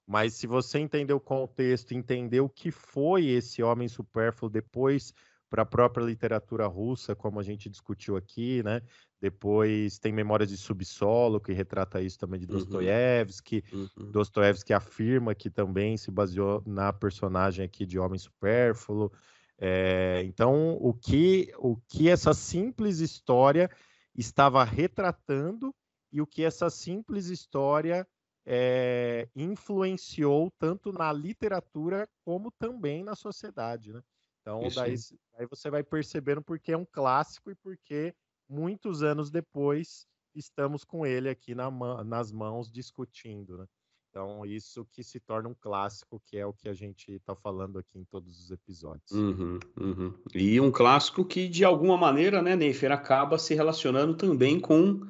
Mas se você entender o contexto, entender o que foi esse homem supérfluo depois para a própria literatura russa, como a gente discutiu aqui, né? Depois tem Memórias de Subsolo, que retrata isso também de uhum. Dostoiévski. Uhum. Dostoiévski afirma que também se baseou na personagem aqui de Homem Supérfluo. É, então, o que, o que essa simples história estava retratando e o que essa simples história é, influenciou tanto na literatura como também na sociedade, né? Então, daí, daí, você vai percebendo porque é um clássico e porque muitos anos depois estamos com ele aqui na, nas mãos discutindo, né? Então, isso que se torna um clássico, que é o que a gente está falando aqui em todos os episódios. Uhum, uhum. E um clássico que, de alguma maneira, né, Neifer, acaba se relacionando também com,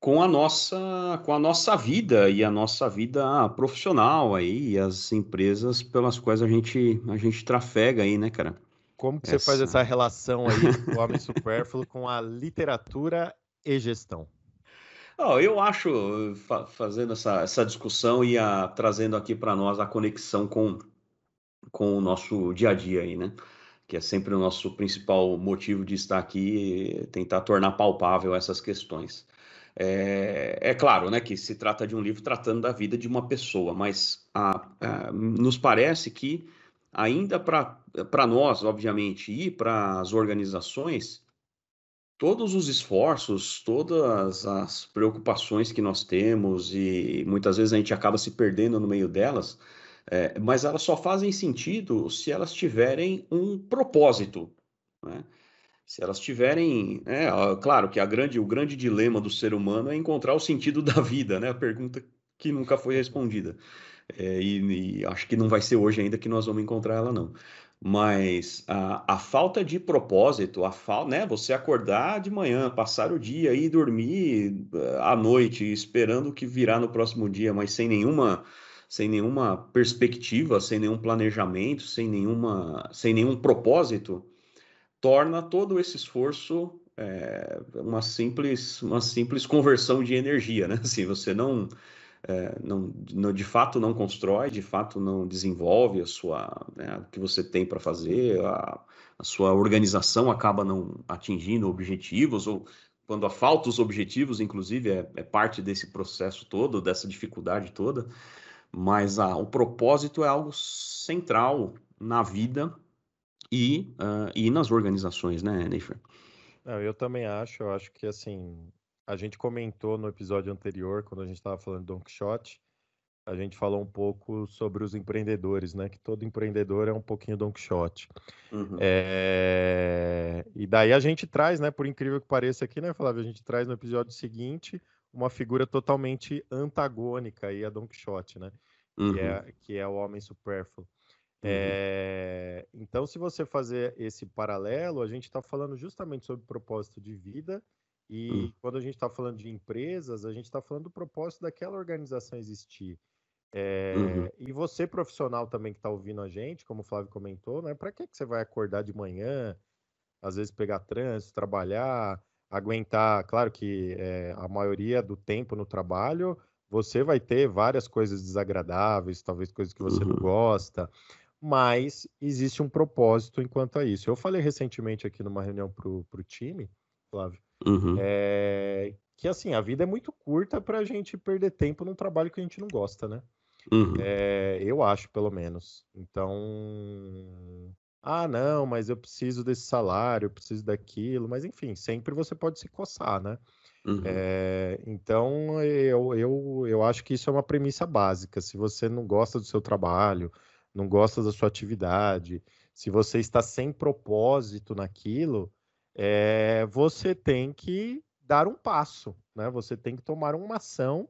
com, a nossa, com a nossa vida e a nossa vida profissional aí, e as empresas pelas quais a gente, a gente trafega aí, né, cara? Como que essa... você faz essa relação aí do Homem Supérfluo com a literatura e gestão? Oh, eu acho, fazendo essa, essa discussão e a, trazendo aqui para nós a conexão com, com o nosso dia a dia aí, né? Que é sempre o nosso principal motivo de estar aqui, tentar tornar palpável essas questões. É, é, claro, né, que se trata de um livro tratando da vida de uma pessoa, mas a, a, nos parece que ainda para nós, obviamente, e para as organizações, todos os esforços, todas as preocupações que nós temos, e muitas vezes a gente acaba se perdendo no meio delas, é, mas elas só fazem sentido se elas tiverem um propósito. Né? Se elas tiverem. É, claro que a grande, o grande dilema do ser humano é encontrar o sentido da vida, né? A pergunta que nunca foi respondida. É, e, e acho que não vai ser hoje ainda que nós vamos encontrar ela, não mas a, a falta de propósito, a fa, né, você acordar de manhã, passar o dia e dormir eh, à noite, esperando que virá no próximo dia, mas sem nenhuma sem nenhuma perspectiva, sem nenhum planejamento, sem nenhuma sem nenhum propósito, torna todo esse esforço é, uma simples uma simples conversão de energia, né? Assim, você não é, não, não, de fato não constrói, de fato não desenvolve a sua, né, o que você tem para fazer, a, a, sua organização acaba não atingindo objetivos, ou quando há falta os objetivos, inclusive, é, é parte desse processo todo, dessa dificuldade toda, mas o propósito é algo central na vida e, uh, e nas organizações, né, Neifer? eu também acho, eu acho que assim, a gente comentou no episódio anterior, quando a gente estava falando de Don Quixote, a gente falou um pouco sobre os empreendedores, né? Que todo empreendedor é um pouquinho Don Quixote. Uhum. É... E daí a gente traz, né? Por incrível que pareça aqui, né, Flávio? A gente traz no episódio seguinte uma figura totalmente antagônica aí a Don Quixote, né? Uhum. Que, é, que é o homem supérfluo. Uhum. É... Então, se você fazer esse paralelo, a gente está falando justamente sobre propósito de vida e hum. quando a gente está falando de empresas, a gente está falando do propósito daquela organização existir. É, uhum. E você, profissional também que está ouvindo a gente, como o Flávio comentou, né? Para que, que você vai acordar de manhã, às vezes pegar trânsito, trabalhar, aguentar? Claro que é, a maioria do tempo no trabalho você vai ter várias coisas desagradáveis, talvez coisas que você uhum. não gosta, mas existe um propósito enquanto a isso. Eu falei recentemente aqui numa reunião para o time, Flávio, Uhum. É, que assim, a vida é muito curta para a gente perder tempo num trabalho que a gente não gosta, né? Uhum. É, eu acho, pelo menos. Então, ah, não, mas eu preciso desse salário, eu preciso daquilo, mas enfim, sempre você pode se coçar, né? Uhum. É, então, eu, eu, eu acho que isso é uma premissa básica. Se você não gosta do seu trabalho, não gosta da sua atividade, se você está sem propósito naquilo, é, você tem que dar um passo, né? Você tem que tomar uma ação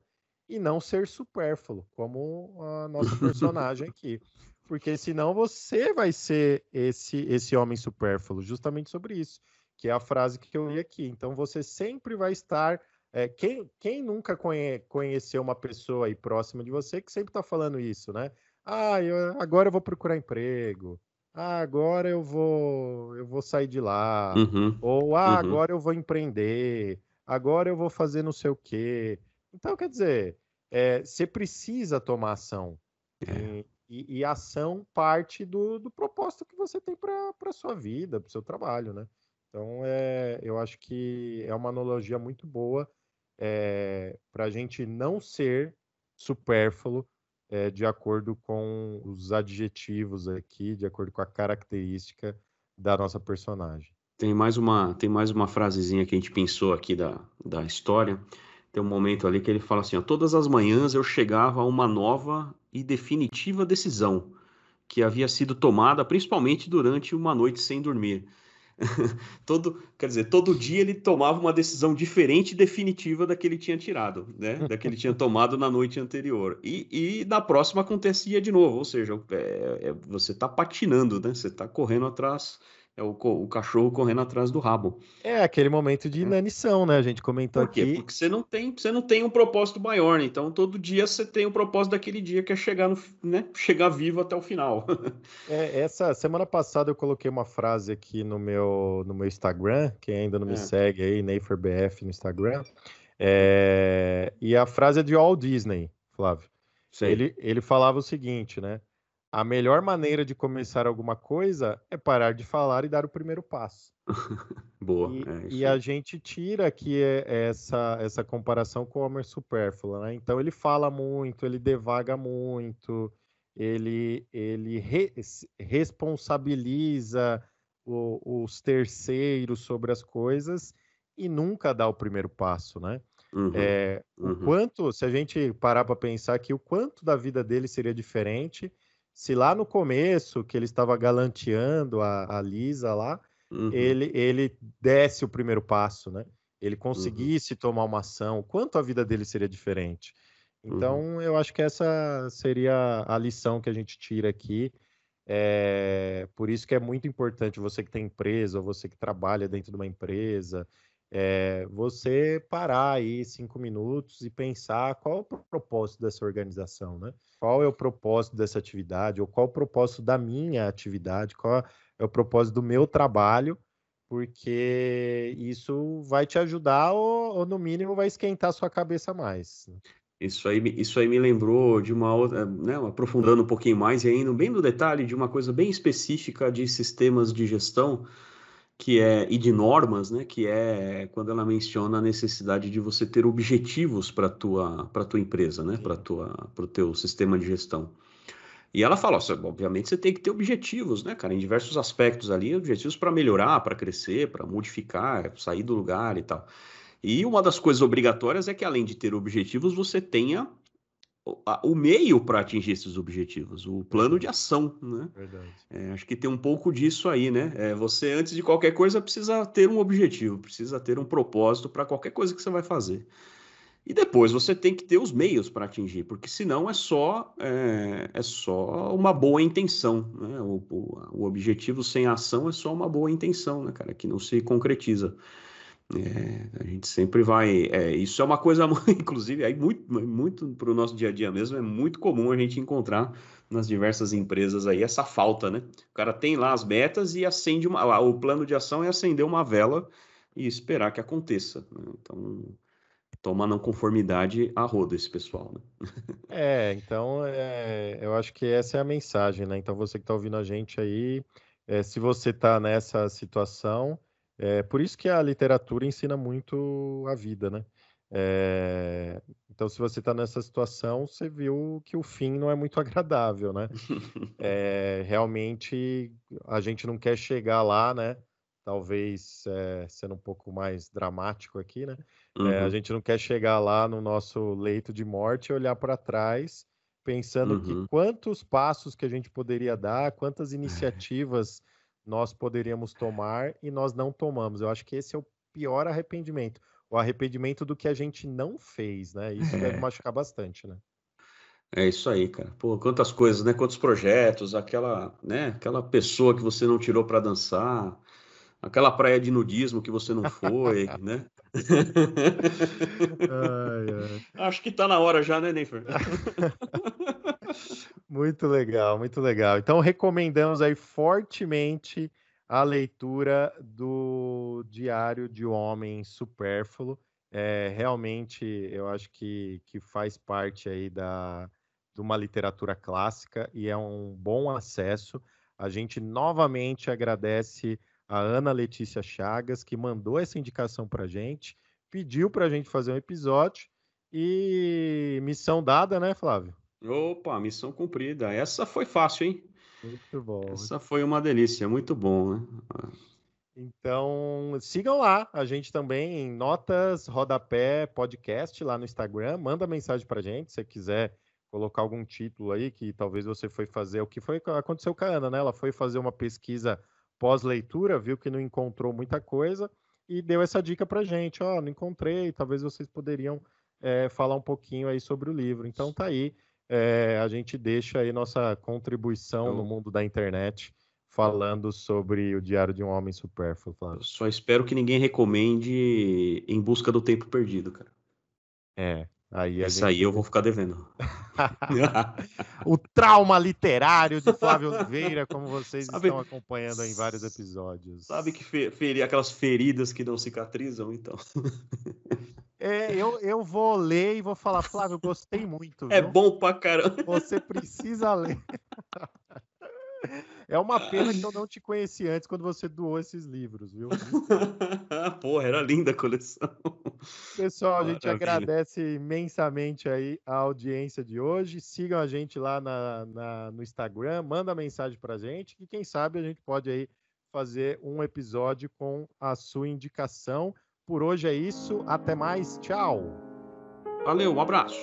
e não ser supérfluo, como a nossa personagem aqui. Porque senão você vai ser esse, esse homem supérfluo, justamente sobre isso, que é a frase que eu li aqui. Então você sempre vai estar. É, quem, quem nunca conhe, conheceu uma pessoa aí próxima de você que sempre está falando isso, né? Ah, eu, agora eu vou procurar emprego ah, agora eu vou eu vou sair de lá, uhum, ou ah, uhum. agora eu vou empreender, agora eu vou fazer não sei o quê. Então, quer dizer, é, você precisa tomar ação. É. E, e, ação parte do, do propósito que você tem para a sua vida, para o seu trabalho, né? Então, é, eu acho que é uma analogia muito boa é, para a gente não ser supérfluo é, de acordo com os adjetivos aqui, de acordo com a característica da nossa personagem. Tem mais uma, tem mais uma frasezinha que a gente pensou aqui da, da história. Tem um momento ali que ele fala assim: ó, todas as manhãs eu chegava a uma nova e definitiva decisão que havia sido tomada, principalmente durante uma noite sem dormir. todo, quer dizer, todo dia ele tomava uma decisão diferente e definitiva da que ele tinha tirado, né? Da que ele tinha tomado na noite anterior. E, e na próxima acontecia de novo, ou seja, é, é, você está patinando, né? Você está correndo atrás é o, o, cachorro correndo atrás do rabo. É aquele momento de é. inanição, né? A gente comentou Por quê? aqui. Porque você não tem, você não tem um propósito maior, né? Então todo dia você tem o um propósito daquele dia que é chegar no, né? Chegar vivo até o final. é, essa semana passada eu coloquei uma frase aqui no meu no meu Instagram, quem ainda não me é. segue aí, NeiferBF no Instagram. É, e a frase é de Walt Disney, Flávio. Ele, ele falava o seguinte, né? A melhor maneira de começar alguma coisa é parar de falar e dar o primeiro passo. Boa. E, é e a gente tira aqui essa, essa comparação com o Homer supérfluo, né? Então ele fala muito, ele devaga muito, ele, ele re, responsabiliza o, os terceiros sobre as coisas e nunca dá o primeiro passo, né? Uhum, é, uhum. O quanto, se a gente parar para pensar que o quanto da vida dele seria diferente se lá no começo, que ele estava galanteando a, a Lisa lá, uhum. ele, ele desse o primeiro passo, né? Ele uhum. conseguisse uhum. tomar uma ação, quanto a vida dele seria diferente? Então, uhum. eu acho que essa seria a lição que a gente tira aqui. É, por isso que é muito importante você que tem empresa, ou você que trabalha dentro de uma empresa, é, você parar aí cinco minutos e pensar qual é o propósito dessa organização, né? Qual é o propósito dessa atividade, ou qual é o propósito da minha atividade, qual é o propósito do meu trabalho, porque isso vai te ajudar ou, ou no mínimo vai esquentar sua cabeça mais. Né? Isso aí, isso aí me lembrou de uma outra, né, aprofundando um pouquinho mais e indo bem no detalhe de uma coisa bem específica de sistemas de gestão, que é e de normas, né, que é quando ela menciona a necessidade de você ter objetivos para tua para tua empresa, né, para tua para o teu sistema de gestão. E ela fala, obviamente você tem que ter objetivos, né, cara, em diversos aspectos ali, objetivos para melhorar, para crescer, para modificar, sair do lugar e tal. E uma das coisas obrigatórias é que além de ter objetivos, você tenha o meio para atingir esses objetivos, o plano de ação, né? Verdade. É, acho que tem um pouco disso aí, né? É, você, antes de qualquer coisa, precisa ter um objetivo, precisa ter um propósito para qualquer coisa que você vai fazer. E depois você tem que ter os meios para atingir, porque senão é só, é, é só uma boa intenção, né? O, o, o objetivo sem ação é só uma boa intenção, né, cara, que não se concretiza. É, a gente sempre vai. É, isso é uma coisa, inclusive, aí muito, muito para o nosso dia a dia mesmo, é muito comum a gente encontrar nas diversas empresas aí essa falta, né? O cara tem lá as metas e acende uma. O plano de ação é acender uma vela e esperar que aconteça. Né? Então, toma não conformidade a roda esse pessoal, né? É, então é, eu acho que essa é a mensagem, né? Então você que está ouvindo a gente aí, é, se você está nessa situação é por isso que a literatura ensina muito a vida, né? É, então, se você está nessa situação, você viu que o fim não é muito agradável, né? É, realmente, a gente não quer chegar lá, né? Talvez é, sendo um pouco mais dramático aqui, né? Uhum. a gente não quer chegar lá no nosso leito de morte e olhar para trás, pensando uhum. que quantos passos que a gente poderia dar, quantas iniciativas nós poderíamos tomar e nós não tomamos. Eu acho que esse é o pior arrependimento. O arrependimento do que a gente não fez, né? Isso é. deve machucar bastante, né? É isso aí, cara. Pô, quantas coisas, né? Quantos projetos, aquela, né? Aquela pessoa que você não tirou para dançar, aquela praia de nudismo que você não foi, né? ai, ai. Acho que tá na hora já, né, Neifer? Muito legal, muito legal. Então, recomendamos aí fortemente a leitura do Diário de Homem Supérfluo. é, realmente eu acho que, que faz parte aí da, de uma literatura clássica e é um bom acesso. A gente novamente agradece a Ana Letícia Chagas, que mandou essa indicação para gente, pediu para a gente fazer um episódio e missão dada, né, Flávio? Opa, missão cumprida. Essa foi fácil, hein? Muito bom. Essa foi uma delícia, muito bom, né? Então, sigam lá a gente também em Notas Rodapé Podcast lá no Instagram. Manda mensagem pra gente se quiser colocar algum título aí que talvez você foi fazer. O que foi aconteceu com a Ana, né? Ela foi fazer uma pesquisa pós-leitura, viu que não encontrou muita coisa e deu essa dica pra gente. Ó, oh, não encontrei, talvez vocês poderiam é, falar um pouquinho aí sobre o livro. Então tá aí, é, a gente deixa aí nossa contribuição no mundo da internet falando sobre o Diário de um Homem Supérfluo. Flávio. Só espero que ninguém recomende Em Busca do Tempo Perdido, cara. É, aí Essa gente... aí eu vou ficar devendo. o trauma literário de Flávio Oliveira, como vocês sabe, estão acompanhando em vários episódios. Sabe que feri, aquelas feridas que não cicatrizam, então. É, eu, eu vou ler e vou falar, Flávio, gostei muito. É viu? É bom pra caramba. Você precisa ler. É uma pena que eu não te conheci antes quando você doou esses livros, viu? Porra, era linda a coleção. Pessoal, a gente Maravilha. agradece imensamente aí a audiência de hoje. Sigam a gente lá na, na, no Instagram, manda mensagem pra gente e quem sabe a gente pode aí fazer um episódio com a sua indicação. Por hoje é isso, até mais, tchau. Valeu, um abraço.